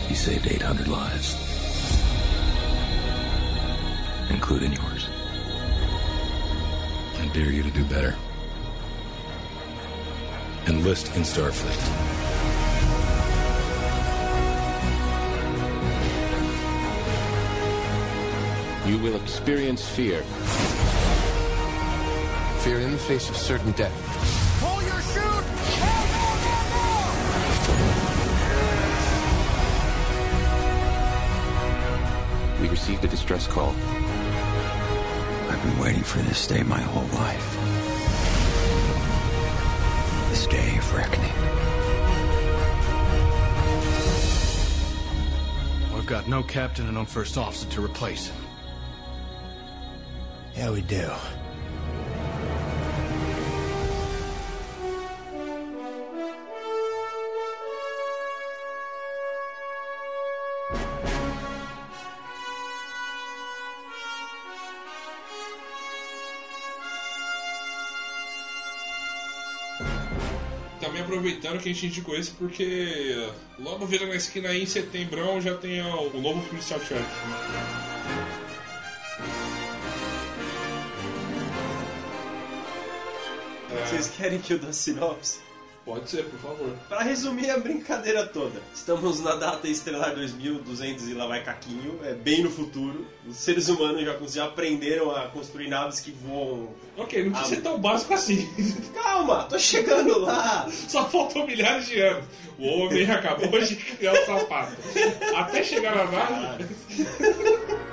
He saved 800 lives, including yours. I dare you to do better. Enlist in Starfleet. You will experience fear. Fear in the face of certain death. Pull your chute! We received a distress call. I've been waiting for this day my whole life. This day of reckoning. We've got no captain and no first officer to replace him. Yeah, we do. Que a gente indicou esse porque logo vira na esquina aí em setembrão já tem o, novo filme Star Trek. Vocês querem que eu dê sinopse? Pode ser, por favor. Pra resumir a brincadeira toda, estamos na data estelar 2200 e lá vai caquinho, é bem no futuro. Os seres humanos já, já aprenderam a construir naves que voam. Ok, não precisa ser tão básico assim. Calma, tô chegando lá. Só faltam milhares de anos. O homem acabou de criar o sapato. Até chegar na nave.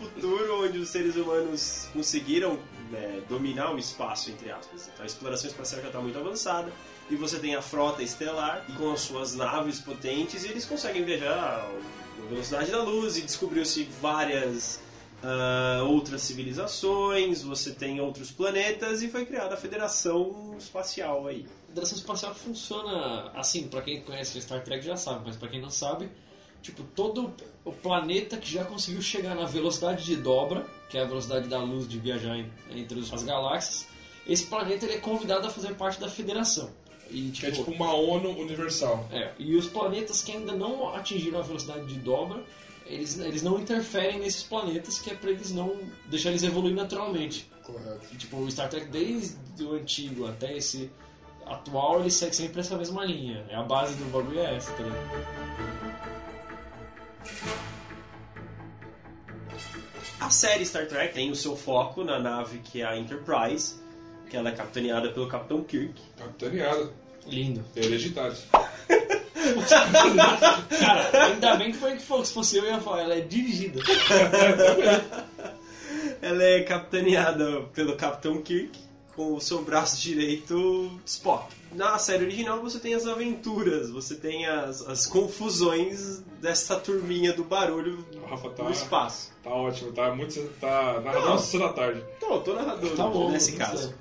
futuro onde os seres humanos conseguiram né, dominar o espaço, entre aspas. Então a exploração espacial já está muito avançada e você tem a frota estelar com as suas naves potentes e eles conseguem viajar na velocidade da luz e descobriu-se várias ah, outras civilizações, você tem outros planetas e foi criada a Federação Espacial aí. A Federação Espacial funciona assim, pra quem conhece Star Trek já sabe, mas pra quem não sabe, tipo, todo o planeta que já conseguiu chegar na velocidade de dobra, que é a velocidade da luz de viajar en- entre as galáxias, esse planeta ele é convidado a fazer parte da Federação. E, Que é tipo uma ONU universal. É, e os planetas que ainda não atingiram a velocidade de dobra, eles, eles não interferem nesses planetas, que é pra eles não deixar eles evoluir naturalmente. Correto. E, tipo, o Star Trek desde o antigo até esse atual, ele segue sempre essa mesma linha. É a base do bagulho é essa, tá ligado? A série Star Trek tem o seu foco na nave que é a Enterprise, que ela é capitaneada pelo Capitão Kirk. Capitaneada. Lindo. Hereditário. Cara, ainda bem que foi que falou, se fosse eu, eu ia falar, ela é dirigida. Ela é capitaneada pelo Capitão Kirk com o seu braço direito Spock. Na série original você tem as aventuras, você tem as, as confusões dessa turminha do barulho O Rafa tá, no espaço. tá ótimo, tá muito. Tá narrador sessão da tarde. Tô, tô narrador Tá bom, nesse tudo caso.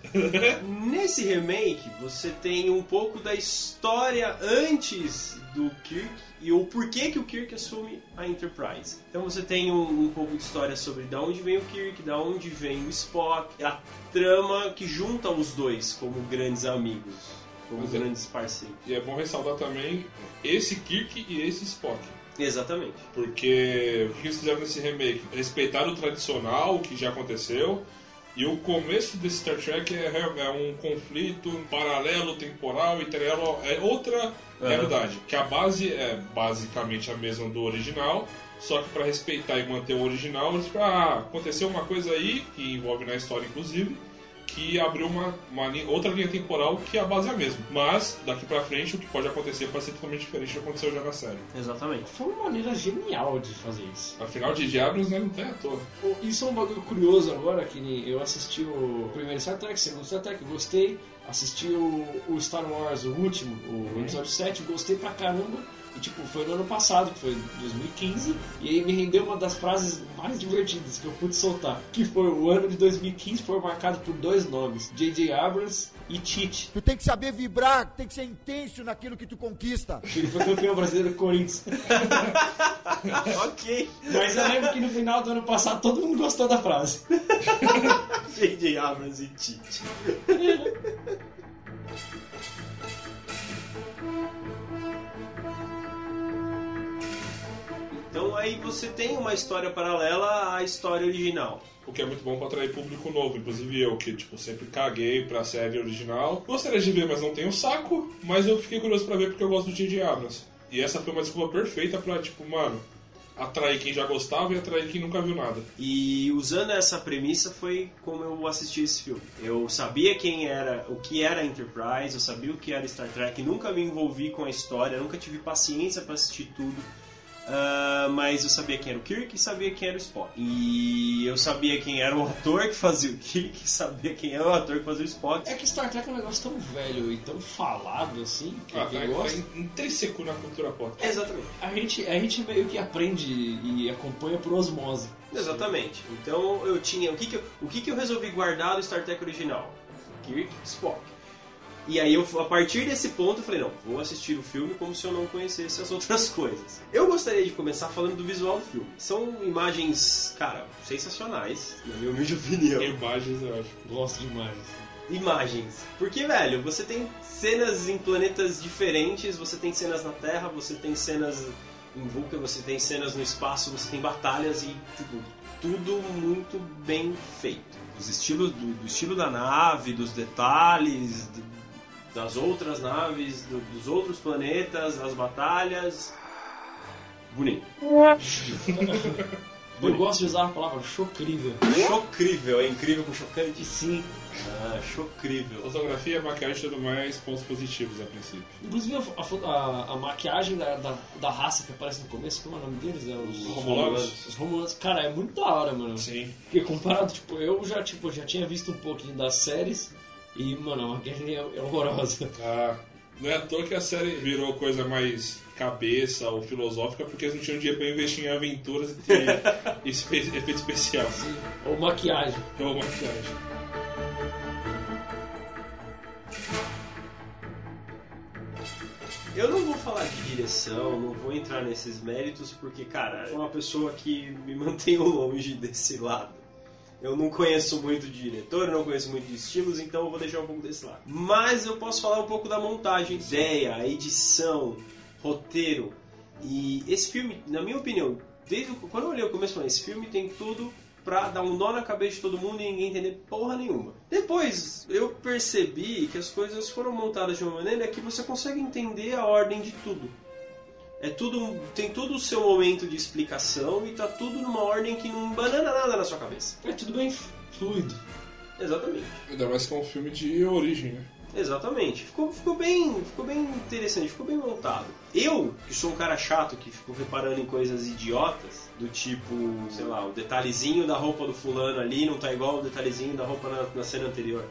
Nesse remake, você tem um pouco da história antes do Kirk e o porquê que o Kirk assume a Enterprise. Então você tem um, um pouco de história sobre da onde vem o Kirk, da onde vem o Spock, a trama que junta os dois como grandes amigos, como Pois é. grandes parceiros. E é bom ressaltar também esse Kirk e esse Spock. Exatamente. Porque o que eles fizeram nesse remake? Respeitar o tradicional, o que já aconteceu. E o começo desse Star Trek é, é um conflito paralelo, temporal e terreno, é outra realidade. Que a base é basicamente a mesma do original, só que para respeitar e manter o original, eles falaram, ah, aconteceu uma coisa aí, que envolve na história inclusive, que abriu uma, uma linha- outra linha temporal que a base é a mesma. Mas, daqui pra frente, o que pode acontecer pode ser totalmente diferente do que aconteceu já na série. Exatamente. Foi uma maneira genial de fazer isso. Afinal, de Diablos né, não tem à toa. Isso é um bagulho curioso agora, que eu assisti o primeiro Star Trek, o segundo Star Trek, gostei. Assisti o, o Star Wars, o último, o episódio 7, gostei pra caramba. E tipo, foi no ano passado, que foi 2015, e aí me rendeu uma das frases mais divertidas que eu pude soltar. Que foi o ano de 2015 foi marcado por dois nomes, J.J. Abrams e Tite. Tu tem que saber vibrar, tem que ser intenso naquilo que tu conquista. Ele foi campeão brasileiro do Corinthians. ok. Mas eu lembro que no final do ano passado todo mundo gostou da frase. J.J. Abrams e Tite. Então aí você tem uma história paralela à história original. O que é muito bom pra atrair público novo, inclusive eu, que tipo, sempre caguei pra série original. Gostaria de ver, mas não tenho saco. Mas eu fiquei curioso pra ver porque eu gosto do J.J. Abrams. E essa foi uma desculpa perfeita pra, tipo, mano, atrair quem já gostava e atrair quem nunca viu nada. E usando essa premissa foi como eu assisti esse filme. Eu sabia quem era, o que era Enterprise, eu sabia o que era Star Trek, nunca me envolvi com a história, nunca tive paciência pra assistir tudo. Ah, mas eu sabia quem era o Kirk e sabia quem era o Spock. E eu sabia quem era o ator que fazia o Kirk e sabia quem era o ator que fazia o Spock. É que Star Trek é um negócio tão velho e tão falado assim, que Ah, quem gosta. tá intrínseco na cultura pop. Exatamente. A gente, a gente meio que aprende e acompanha por osmose. Exatamente. Então eu tinha. O que, que, eu, o que, que eu resolvi guardar do Star Trek original? Kirk Spock. E aí eu, a partir desse ponto eu falei, não, vou assistir o filme como se eu não conhecesse as outras coisas. Eu gostaria de começar falando do visual do filme. São imagens, cara, sensacionais, na minha humilde opinião. Imagens, eu acho. Gosto de imagens. Imagens. Porque, velho, você tem cenas em planetas diferentes, você tem cenas na Terra, você tem cenas em Vulcan, você tem cenas no espaço, você tem batalhas e, tipo, tudo muito bem feito. Os estilos do, do estilo da nave, dos detalhes, do- das outras naves, do- dos outros planetas, as batalhas. Bonito. Eu gosto de usar a palavra chocrível. Chocrível, é incrível com chocante? Sim. Ah, chocrível. Fotografia, maquiagem e tudo mais, pontos positivos a princípio. Inclusive a, a- a maquiagem da, da, da raça que aparece no começo, como é o nome deles? É os Romulanos. Os Romulanos. Cara, é muito da hora, mano. Sim. Porque comparado, tipo, eu já, tipo, já tinha visto um pouquinho das séries e, mano, a é, é horrorosa. Ah, não é à toa que a série virou coisa mais cabeça ou filosófica, porque eles não tinham dinheiro pra investir em aventuras e espe- efeito especial. Ou maquiagem. Ou maquiagem. Eu não vou falar de direção, não vou entrar nesses méritos, porque, cara, sou uma pessoa que me mantenho longe desse lado. Eu não conheço muito de diretor, não conheço muito de estilos, então eu vou deixar um pouco desse lado. Mas eu posso falar um pouco da montagem, ideia, edição, roteiro. E esse filme, na minha opinião, desde quando eu olhei o começo, esse filme tem tudo pra dar um nó na cabeça de todo mundo e ninguém entender porra nenhuma. Depois eu percebi que as coisas foram montadas de uma maneira que você consegue entender a ordem de tudo. É tudo, tem todo o seu momento de explicação e tá tudo numa ordem que não banana nada na sua cabeça. É tudo bem fluido. Exatamente. Ainda mais que é um filme de origem, né? Exatamente. Ficou, ficou, bem, ficou bem interessante, ficou bem montado. Eu, que sou um cara chato que fico reparando em coisas idiotas, do tipo, sei lá, o detalhezinho da roupa do fulano ali não tá igual o detalhezinho da roupa na, na cena anterior.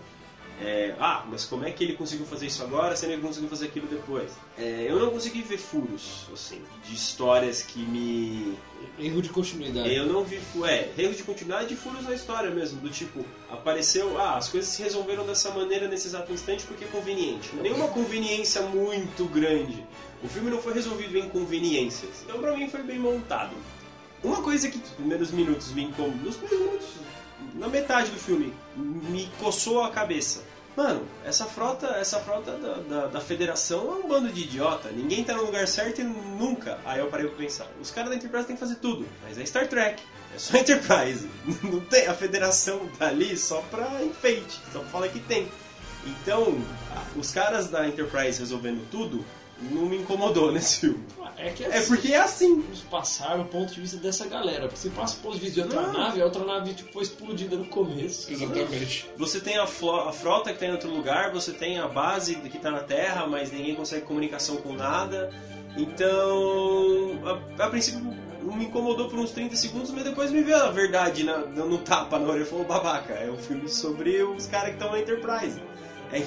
É, ah, mas como é que ele conseguiu fazer isso agora, sendo que ele conseguiu fazer aquilo depois? É, eu não consegui ver furos, assim, de histórias que me Erro de continuidade. eu não vi, é, erro de continuidade e furos na história mesmo, do tipo, apareceu, ah, as coisas se resolveram dessa maneira nesse exato instante porque é conveniente. Nenhuma conveniência muito grande. O filme não foi resolvido em conveniências. Então pra mim foi bem montado. Uma coisa que nos primeiros minutos me incomodou, nos primeiros minutos, na metade do filme, me coçou a cabeça. Mano, essa frota, essa frota da, da, da federação é um bando de idiota. Ninguém tá no lugar certo e nunca. Aí eu parei pra pensar. Os caras da Enterprise têm que fazer tudo. Mas é Star Trek. É só Enterprise. Não tem, a federação tá ali só pra enfeite. Só pra falar que tem. Então, os caras da Enterprise resolvendo tudo não me incomodou nesse filme. É que É porque é assim. Vamos passar o ponto de vista dessa galera. Porque se passa o ponto de vista de outra Não. nave, a outra nave tipo, foi explodida no começo. Exatamente. Você tem a, a frota que tá em outro lugar, você tem a base que tá na Terra, mas ninguém consegue comunicação com nada. Então, a, a princípio não me incomodou por uns 30 segundos, mas depois me veio a verdade na, no tapa na orelha e falou: babaca, é um filme sobre os caras que estão na Enterprise. É- é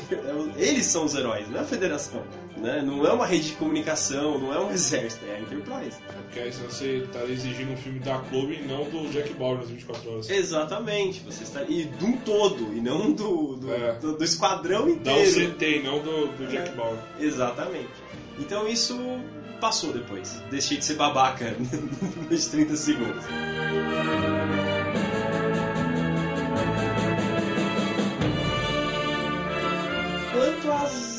eles são os heróis, não é a Federação. Né? Não é uma rede de comunicação, não é um exército, é a Enterprise. Porque aí você estaria exigindo um filme da Clube e não do Jack Bauer nas 24 horas. Exatamente, você está. E de um todo, e não do, do, É. do, do esquadrão inteiro. CT e não do, do Jack É. Bauer. Exatamente. Então isso passou depois. Deixei de ser babaca nos 30 segundos.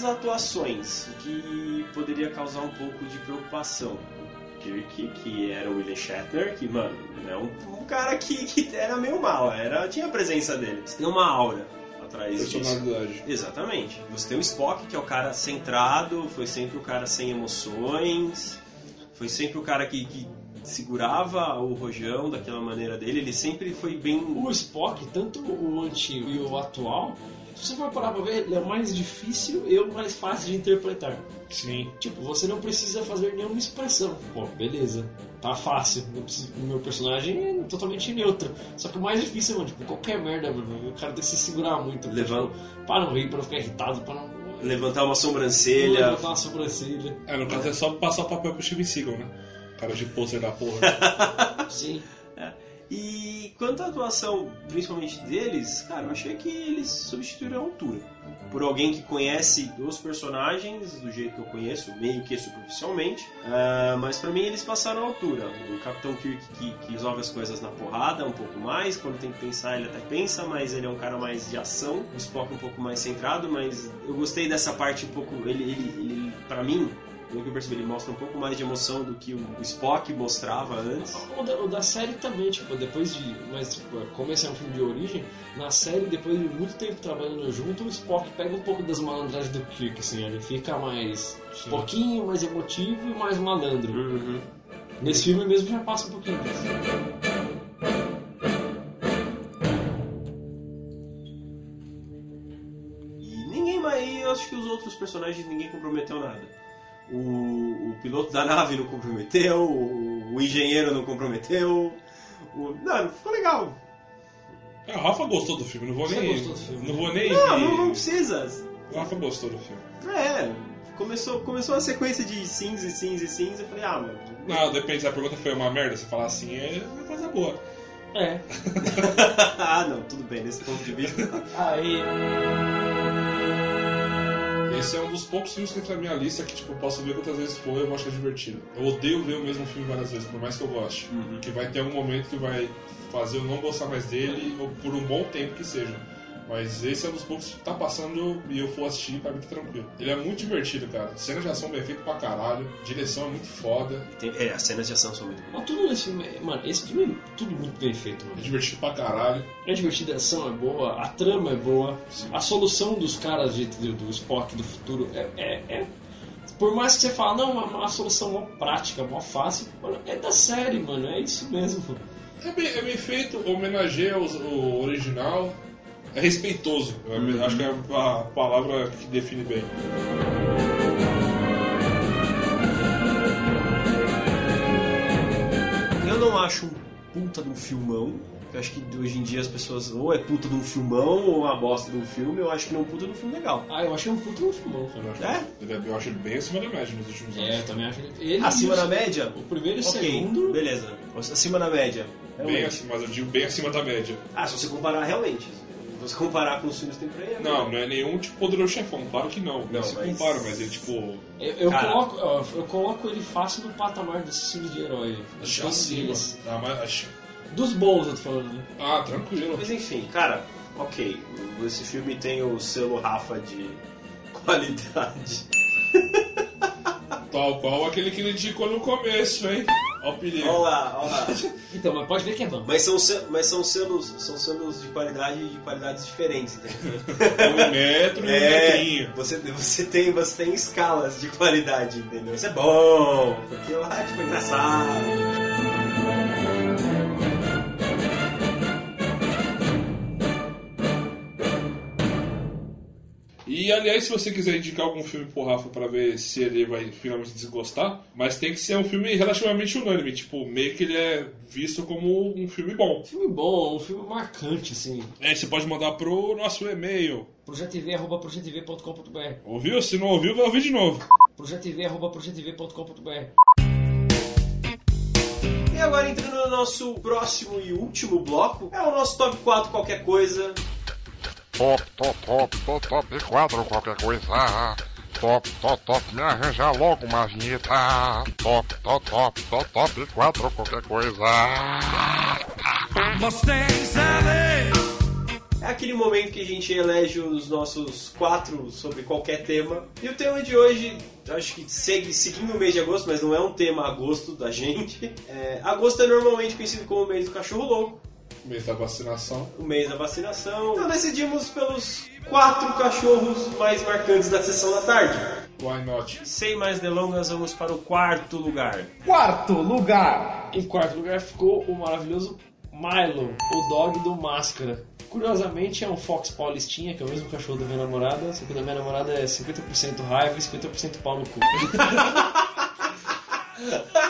Atuações, o que poderia causar um pouco de preocupação. Kirk, que era o William Shatner, que, mano, é um, um cara que, que era meio mal, era, tinha a presença dele. Você tem uma aura atrás disso. Exatamente. Você tem o Spock, que é o cara centrado, foi sempre o cara sem emoções, foi sempre o cara que, que segurava o rojão daquela maneira dele, ele sempre foi bem. O Spock, tanto o antigo e o atual, se você for parar pra ver, ele é o mais difícil e o mais fácil de interpretar. Sim. Tipo, você não precisa fazer nenhuma expressão. Pô, beleza. Tá fácil. O meu personagem é totalmente neutro. Só que o mais difícil, mano, tipo, qualquer merda, mano. O cara tem que se segurar muito. Levanta- Tipo, pra não rir, pra não ficar irritado, pra não. Levantar uma sobrancelha. Levantar uma sobrancelha. É, no caso é só passar o papel pro Steven Seagal, né? Cara de pôster da porra. Sim. E quanto à atuação, principalmente deles, cara, eu achei que eles substituíram a altura. Por alguém que conhece os personagens do jeito que eu conheço, meio que superficialmente. Ah, mas pra mim eles passaram a altura. O Capitão Kirk que, que resolve as coisas na porrada um pouco mais. Quando tem que pensar, ele até pensa, mas ele é um cara mais de ação. O Spock um pouco mais centrado, mas eu gostei dessa parte um pouco. Ele, ele, ele pra mim, pelo que eu percebi, ele mostra um pouco mais de emoção do que o Spock mostrava antes. O da, o da série também, tipo, depois de. Mas, tipo, como esse é um filme de origem, na série, depois de muito tempo trabalhando junto, o Spock pega um pouco das malandragens do Kirk, assim, ele fica mais. um pouquinho mais emotivo e mais malandro. Uhum. Nesse filme mesmo já passa um pouquinho disso. E ninguém mais. Eu acho que os outros personagens ninguém comprometeu nada. O, o piloto da nave não comprometeu, o, o engenheiro não comprometeu. O, não, ficou legal. Ah, o Rafa gostou do filme, não vou Você nem. gostou do filme? Não vou nem. Não, não, não precisa. O Rafa gostou do filme. É, começou, começou a sequência de sims e sims e sims. Eu falei, ah, mano. Não, depende, se a pergunta foi uma merda, você falar assim é uma coisa boa. É. ah, não, tudo bem, nesse ponto de vista. Aí. Esse é um dos poucos filmes que entra na minha lista que, tipo, eu posso ver quantas vezes for e eu vou achar divertido. Eu odeio ver o mesmo filme várias vezes, por mais que eu goste. Porque vai ter algum momento que vai fazer eu não gostar mais dele, ou por um bom tempo que seja. Mas esse é um dos poucos que tá passando e eu for assistir pra mim tá tranquilo. Ele é muito divertido, cara. Cena de ação bem feita pra caralho, direção é muito foda. Tem- é, as cenas de ação são muito boas. Mas tudo nesse filme, mano, esse filme é tudo muito bem feito, mano. É divertido pra caralho. É divertido, a ação é boa, a trama é boa, a solução dos caras de, de- do Spock do futuro é, é- é- Por mais que você fale, não, é uma solução mó prática, mó fácil, mano, é da série, mano, é isso mesmo. É bem, é bem feito, homenageia os- o original. É respeitoso, eu acho que é a palavra que define bem. Eu não acho um puta de um filmão. Eu acho que hoje em dia as pessoas ou é puta de um filmão ou uma bosta de um filme. Eu acho que não é um puta de um filme legal. Ah, eu achei um puto no filmão, cara. Eu acho, É? ele é- eu acho ele bem acima da média nos últimos anos. É, eu também acho ele. ele Acima da média? O primeiro e o Ok, segundo. beleza. Acima da média. Bem Realmente. acima, mas eu digo bem acima da média. Ah, se você comparar realmente. Se você comparar com os filmes temporários. Não, não é nenhum tipo poderoso chefão, claro que não. Não, Não, se mas- compara, mas ele tipo. Eu, eu Cara. coloco, ó, eu coloco ele fácil no patamar desses filmes de herói. Acho Todos acima. Ah, mas acho- Dos bons, eu tô falando, né? Ah, tranquilo. Mas enfim, cara, ok. Esse filme tem o selo Rafa de qualidade. Tal qual aquele que ele indicou no começo, hein? Ó o perigo. Olha lá, olha lá. Então, mas pode ver que é bom. Mas são, mas são selos, são selos de qualidade de qualidades diferentes, entendeu? Um metro e um É, metrinho. você, você, tem, você tem escalas de qualidade, entendeu? Isso é bom, porque lá tipo, é engraçado. E aliás, se você quiser indicar algum filme pro Rafa pra ver se ele vai finalmente desgostar, mas tem que ser um filme relativamente unânime, tipo, meio que ele é visto como um filme bom. Filme bom, um filme marcante, assim. É, você pode mandar pro nosso e-mail. projetv.projetv.com.br Ouviu? Se não ouviu, vai ouvir de novo. projetv.projetv.com.br E agora entrando no nosso próximo e último bloco, é o nosso top 4 qualquer coisa. Top, top, top, top, top 4 qualquer coisa. Top, top, top, me arranja logo uma vinheta. Top, top, top, top, top 4 qualquer coisa. Mustang Sally. É aquele momento que a gente elege os nossos quatro sobre qualquer tema. E o tema de hoje, acho que segue seguindo o mês de agosto, mas não é um tema agosto da gente. É, agosto é normalmente conhecido como o mês do cachorro louco, Mês da vacinação. o mês da vacinação. Então decidimos pelos quatro cachorros mais marcantes da sessão da tarde. Why not? Sem mais delongas, vamos para o quarto lugar. Quarto lugar. Em quarto lugar ficou o maravilhoso Milo, o dog do Máscara. Curiosamente é um Fox Paulistinha, que é o mesmo cachorro da minha namorada, só que o da minha namorada é 50% raiva e 50% pau no cu.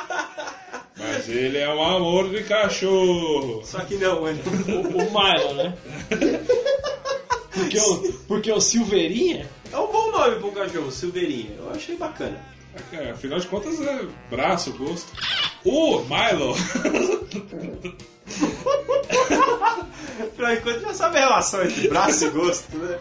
Mas ele é um amor de cachorro. Só que não, ele... o, o Milo, né? Porque o, porque o Silveirinha É um bom nome para um cachorro, Silveirinha. Eu achei bacana. É, afinal de contas é braço, gosto. O Milo! Afinal de contas, já sabe a relação entre braço e gosto, né?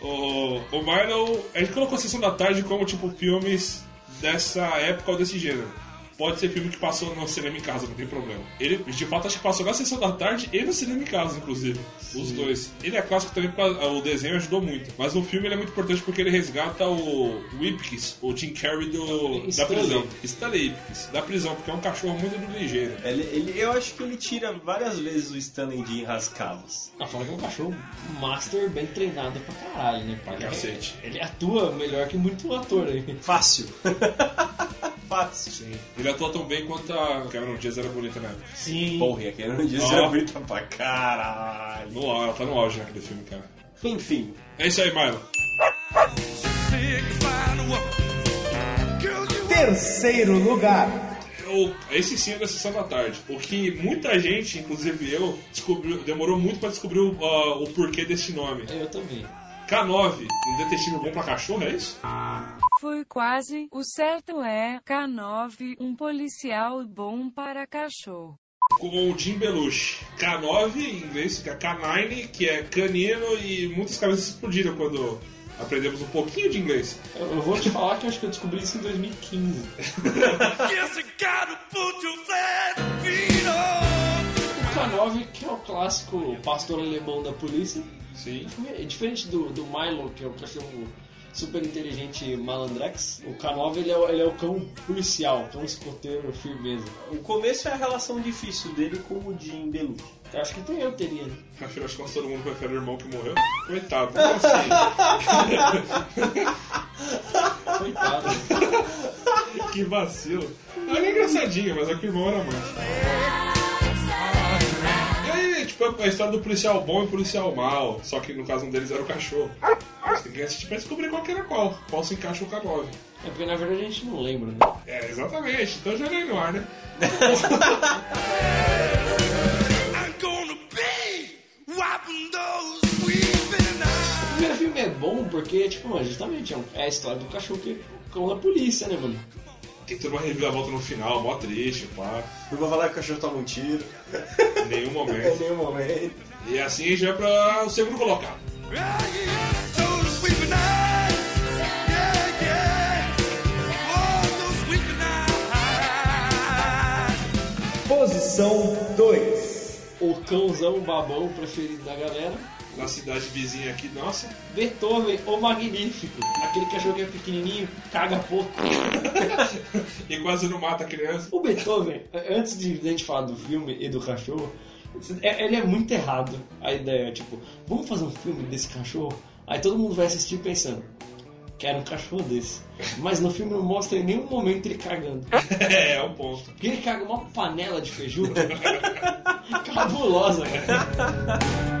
O, o Milo, a gente colocou a sessão da tarde como tipo filmes dessa época ou desse gênero. Pode ser filme que passou no cinema em casa, não tem problema. Ele, de fato, acho que passou na sessão da tarde e no cinema em casa, inclusive. Os dois. Ele é clássico também porque o desenho ajudou muito. Mas no filme ele é muito importante porque ele resgata o Whipkins, o Jim Carrey do, da Stanley. prisão. Stanley Whipkins, da prisão, porque é um cachorro muito ligeiro. Ele, ele- eu acho que ele tira várias vezes o Stanley de enrascadas. Ah, fala que é um cachorro master bem treinado pra caralho, né, pai? Cacete. Ele atua melhor que muito ator aí. Fácil. Sim. Ele atua tão bem quanto a Cameron Diaz era bonita na época. Sim. Porra, e não disse Ó. era bonita pra caralho. No, ela tá no auge naquele filme, cara. Enfim. É isso aí, Milo. Terceiro lugar. O- esse sim é da sessão da tarde. O que muita gente, inclusive eu, descobriu, demorou muito pra descobrir o, ah, o porquê desse nome. Eu também. K9, um detetive bom pra cachorro, é isso? Foi quase. O certo é K9, um policial bom para cachorro. Com o Jim Belushi. K9, em inglês fica K9, que é canino, e muitas cabeças explodiram quando aprendemos um pouquinho de inglês. Eu, eu vou te falar que eu acho que eu descobri isso em 2015. O K9, que é o clássico pastor alemão da polícia. Sim. É diferente do, do Milo, que é o cachorro super inteligente malandrex. O K9 ele é, o- ele é o cão policial, cão escoteiro, firmeza. O começo é a relação difícil dele com o Jim Belushi. Eu acho que tem eu teria. né? Afinal de contas, todo mundo prefere o irmão que morreu. Coitado, como assim? Coitado. que vacilo. Ela é engraçadinha, mas é que o irmão era mais. Tipo, a história do policial bom e policial mal. Só que no caso um deles era o cachorro. Você tem que assistir pra descobrir qual que era qual. Qual se encaixa o K9. É porque na verdade a gente não lembra, né? É, exatamente. Então já nem no ar, né? O primeiro filme é bom porque, tipo, mano, justamente é um- é a história do cachorro que é o cão da polícia, né, mano? Tem toda uma reviravolta no final, mó triste, pá. Não vou falar que o cachorro toma um tiro. Em nenhum Em momento. nenhum momento. E assim a gente vai pra o segundo colocado. Posição 2. O cãozão babão preferido da galera. Na cidade vizinha aqui, nossa. Beethoven, o magnífico. Aquele cachorro que é pequenininho, caga pouco. E quase não mata a criança. O Beethoven, antes de a gente falar do filme e do cachorro, é- ele é muito errado. A ideia, tipo, vamos fazer um filme desse cachorro? Aí todo mundo vai assistir pensando, quero um cachorro desse. Mas no filme não mostra em nenhum momento ele cagando. É, é um ponto. Porque ele caga uma panela de feijão cabulosa, cara.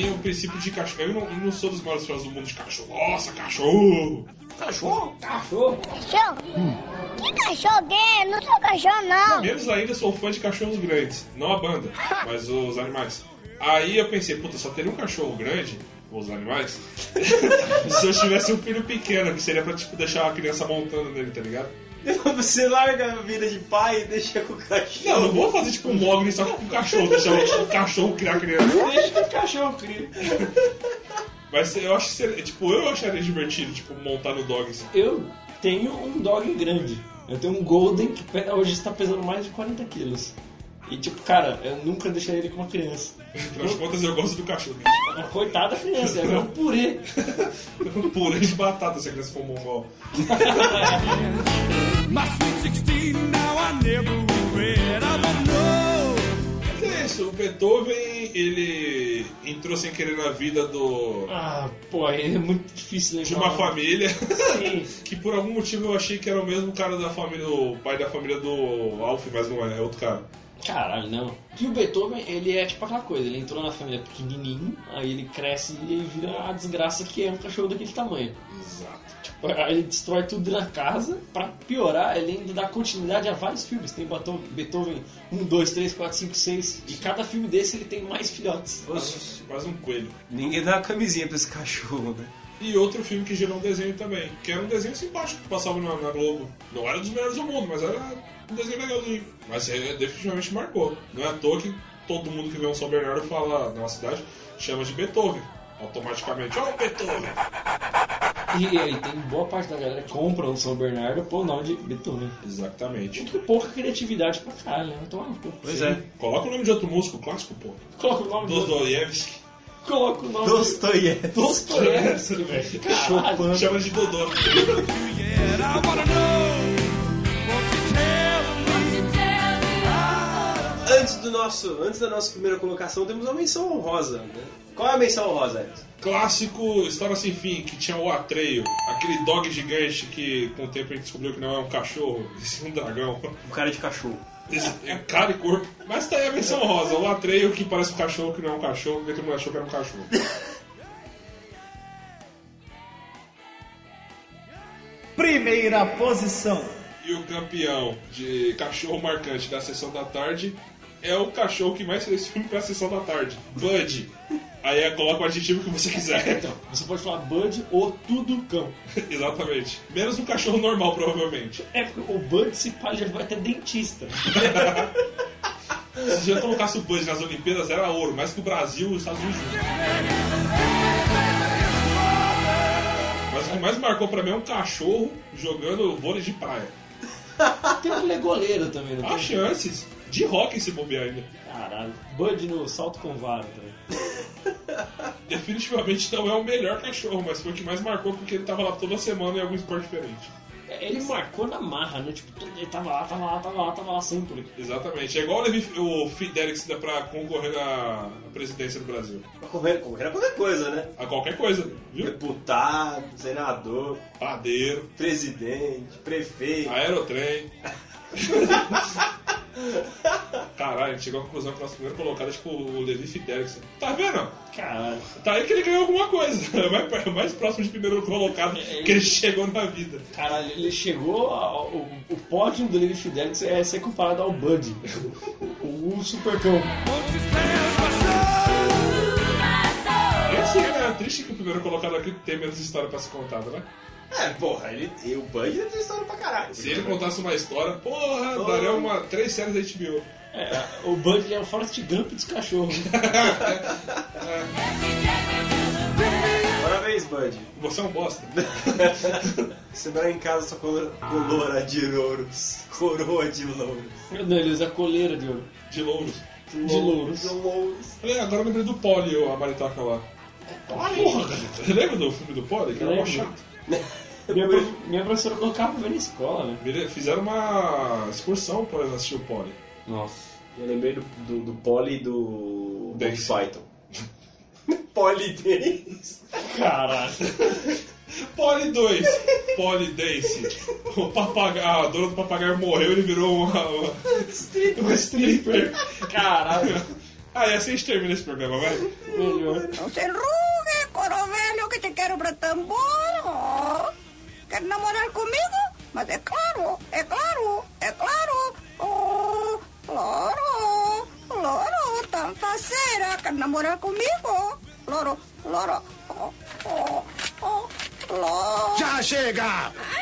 Mim o princípio de cachorro. Eu não, eu não sou dos maiores fãs do mundo de cachorro. Nossa, cachorro! Cachorro? Cachorro? Cachorro? Que cachorro que é? Não sou cachorro, não. Menos ainda sou fã de cachorros grandes. Não a banda, mas os animais. Aí eu pensei, puta, só teria um cachorro grande, os animais, se eu tivesse um filho pequeno, que seria pra tipo, deixar a criança montando nele, tá ligado? Você larga a vida de pai e deixa com o cachorro. Não, não vou fazer tipo um mogli só com o cachorro, deixar o, cachorro criar a criança. Deixa que o cachorro cria. Mas eu acho que seria, tipo, eu acharia divertido, tipo, montar no dog assim. Eu tenho um dog grande. Eu tenho um Golden que hoje está pesando mais de 40 quilos. E tipo, cara, eu nunca deixaria ele com uma criança. Afinal de contas, eu gosto do cachorro. Coitada da criança, é um purê. Um purê de batata se a criança for mongol. My sweet 16, now I never regret. I don't know. Mas é isso, o Beethoven, ele entrou sem querer na vida do... Ah, pô, é muito difícil lembrar. de uma família Sim. que por algum motivo eu achei que era o mesmo cara da família, o pai da família do Alf, mas não é, é outro cara. Caralho, não. E o Beethoven, ele é tipo aquela coisa, ele entrou na família pequenininho, aí ele cresce e ele vira a desgraça que é um cachorro daquele tamanho. Exato. Tipo, aí ele destrói tudo na casa, pra piorar, ele ainda dá continuidade a vários filmes. Tem Beethoven- Beethoven 1, 2, 3, 4, 5, 6, e cada filme desse ele tem mais filhotes. Quase, quase um coelho. Ninguém dá uma camisinha pra esse cachorro, né? E outro filme que gerou um desenho também, que era um desenho simpático que passava na, na Globo. Não era dos melhores do mundo, mas era um desenho legalzinho. Mas é, definitivamente marcou. Não é à toa que todo mundo que vê um São Bernardo fala na nossa cidade, chama de Beethoven. Automaticamente, ó o Beethoven! E aí tem boa parte da galera que compra o São Bernardo por nome de Beethoven. Exatamente. Que pouca criatividade pra caralho, né? Então, Pois é. Coloca o nome de outro músico clássico, pô. Coloca o nome de outro- Dostoiévski. Coloca o nome Dostoiévski. Dostoiévski, velho. Caralho. Chama de Dodô. Antes do nosso, antes da nossa primeira colocação, temos uma menção honrosa. Né? Qual é a menção honrosa, Edson? Clássico História Sem Fim, que tinha o Atreio, aquele dog gigante que com o tempo a gente descobriu que não é um cachorro, e sim um dragão. Um cara de cachorro. É cara e corpo. Mas tá aí a menção rosa, o Atreio que parece um cachorro que não é um cachorro, porque todo mundo achou que era um cachorro. Primeira posição. E o campeão de cachorro marcante da sessão da tarde é o cachorro que mais fez filme pra sessão da tarde, Bud. Aí é, coloca o adjetivo que você quiser. Então, você pode falar Bud ou tudo cão. Exatamente. Menos um cachorro normal, provavelmente. É porque o Bud se pá, já vai até dentista. Se já colocasse o Bud nas Olimpíadas, era ouro, mais que o Brasil e os Estados Unidos juntos. Mas o que mais marcou pra mim é um cachorro jogando vôlei de praia. Tem um goleiro também, não Há tem? chances de rock se bobear ainda. Caralho. Bud no salto com vara também. Definitivamente não é o melhor cachorro, mas foi o que mais marcou porque ele tava lá toda semana em algum esporte diferente. Ele marcou na marra, né? Tipo, ele tava lá, tava lá, tava lá, tava lá sempre. Exatamente. É igual o Levi- o Fidelix dá pra concorrer à presidência do Brasil. Correr, correr a qualquer coisa, né? A qualquer coisa, viu? Deputado, senador, Padeiro, presidente, prefeito. aerotrem. Caralho, a gente chegou à conclusão que o nosso primeiro colocado é tipo o Levi Fidelix. Tá vendo? Caralho. Tá aí que ele ganhou alguma coisa. É mais, é mais próximo de primeiro colocado que ele chegou na vida. Caralho, ele chegou. Ao, o, o pódio do Levi Fidelix é ser comparado ao Bud, o, o supercão. É assim, né? É triste que o primeiro colocado aqui tem menos história pra ser contada, né? É, porra, ele, e o Bud ele tem história pra caralho. Se ele contasse uma história, porra, Oh. daria uma, três séries da HBO. É, o Bud ele é o Forrest Gump dos cachorros. Parabéns, Bud. Você é um bosta. Você vai em casa só com coroa de louros. Coroa de louros. Não, ele usa coleira de ouro. De louros. De louros. De louros. É, agora eu lembrei do Polly, a maritaca lá. Porra, cara. Lembra do filme do Polly? Que era mó chato. Minha, pro- minha professora colocava pra ver na escola, né? Fizeram uma excursão pra assistir o Polly. Nossa. Eu lembrei do, do, do Polly e do Monty Dance. Python. Polly Dance. Caralho. Polly 2, Polly Dance. O papagaio, a dona do papagaio morreu, ele virou uma, uma, um stripper. Caralho. Ah, e assim a gente termina esse programa, vai? Melhor. Não se enrugue, coro velho, que te quero pra tambor. Oh. Quer namorar comigo? Mas é claro, é claro, é claro. Oh, loro, loro, tan faceira. Quer namorar comigo? Loro, loro. Oh, oh, oh, loro. Já chega! Ai,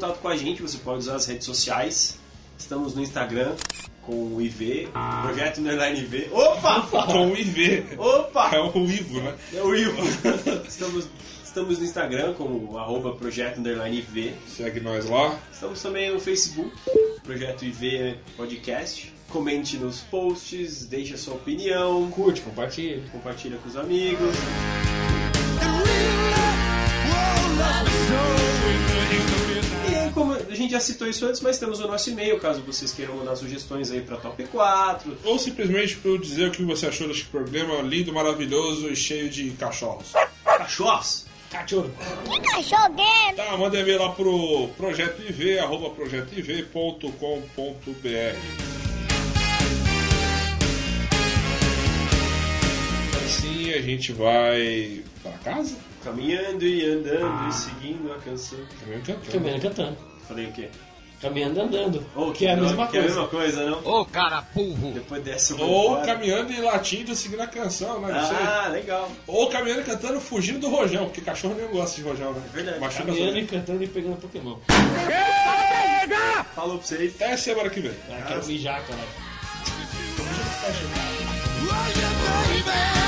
contato com a gente, você pode usar as redes sociais. Estamos no Instagram com o IV, Projeto Underline IV. Opa! Com o IV. Opa! É o Ivo, né? É o Ivo. Estamos, estamos no Instagram com o arroba Projeto Underline IV. Segue nós lá. Estamos também no Facebook, Projeto IV Podcast. Comente nos posts, deixe a sua opinião, Curte, compartilha. compartilha com os amigos. E aí, como a gente já citou isso antes, mas temos o nosso e-mail, caso vocês queiram mandar sugestões aí pra Top 4. Ou simplesmente pra eu dizer o que você achou deste programa lindo, maravilhoso e cheio de cachorros. Cachorros! Cachorro. Que cachorro é? Tá, manda e-mail lá pro projeto IV, arroba projetoiv.com.br. Assim a gente vai para casa? Caminhando e andando e seguindo a canção. Também cantando. Também cantando. Falei o quê? Caminhando andando. Ou que é a mesma que é a coisa. mesma coisa, não? Ô, cara burro! Depois vou Ou embora. caminhando e latindo seguindo a canção, né? Não sei. Ah, legal. Ou caminhando e cantando fugindo do rojão, porque cachorro nem gosta de rojão, né? verdade. Machuca Caminhando e cantando e pegando Pokémon. Falou pra vocês. Até semana que vem. Ah, quero mijar, cara. baby.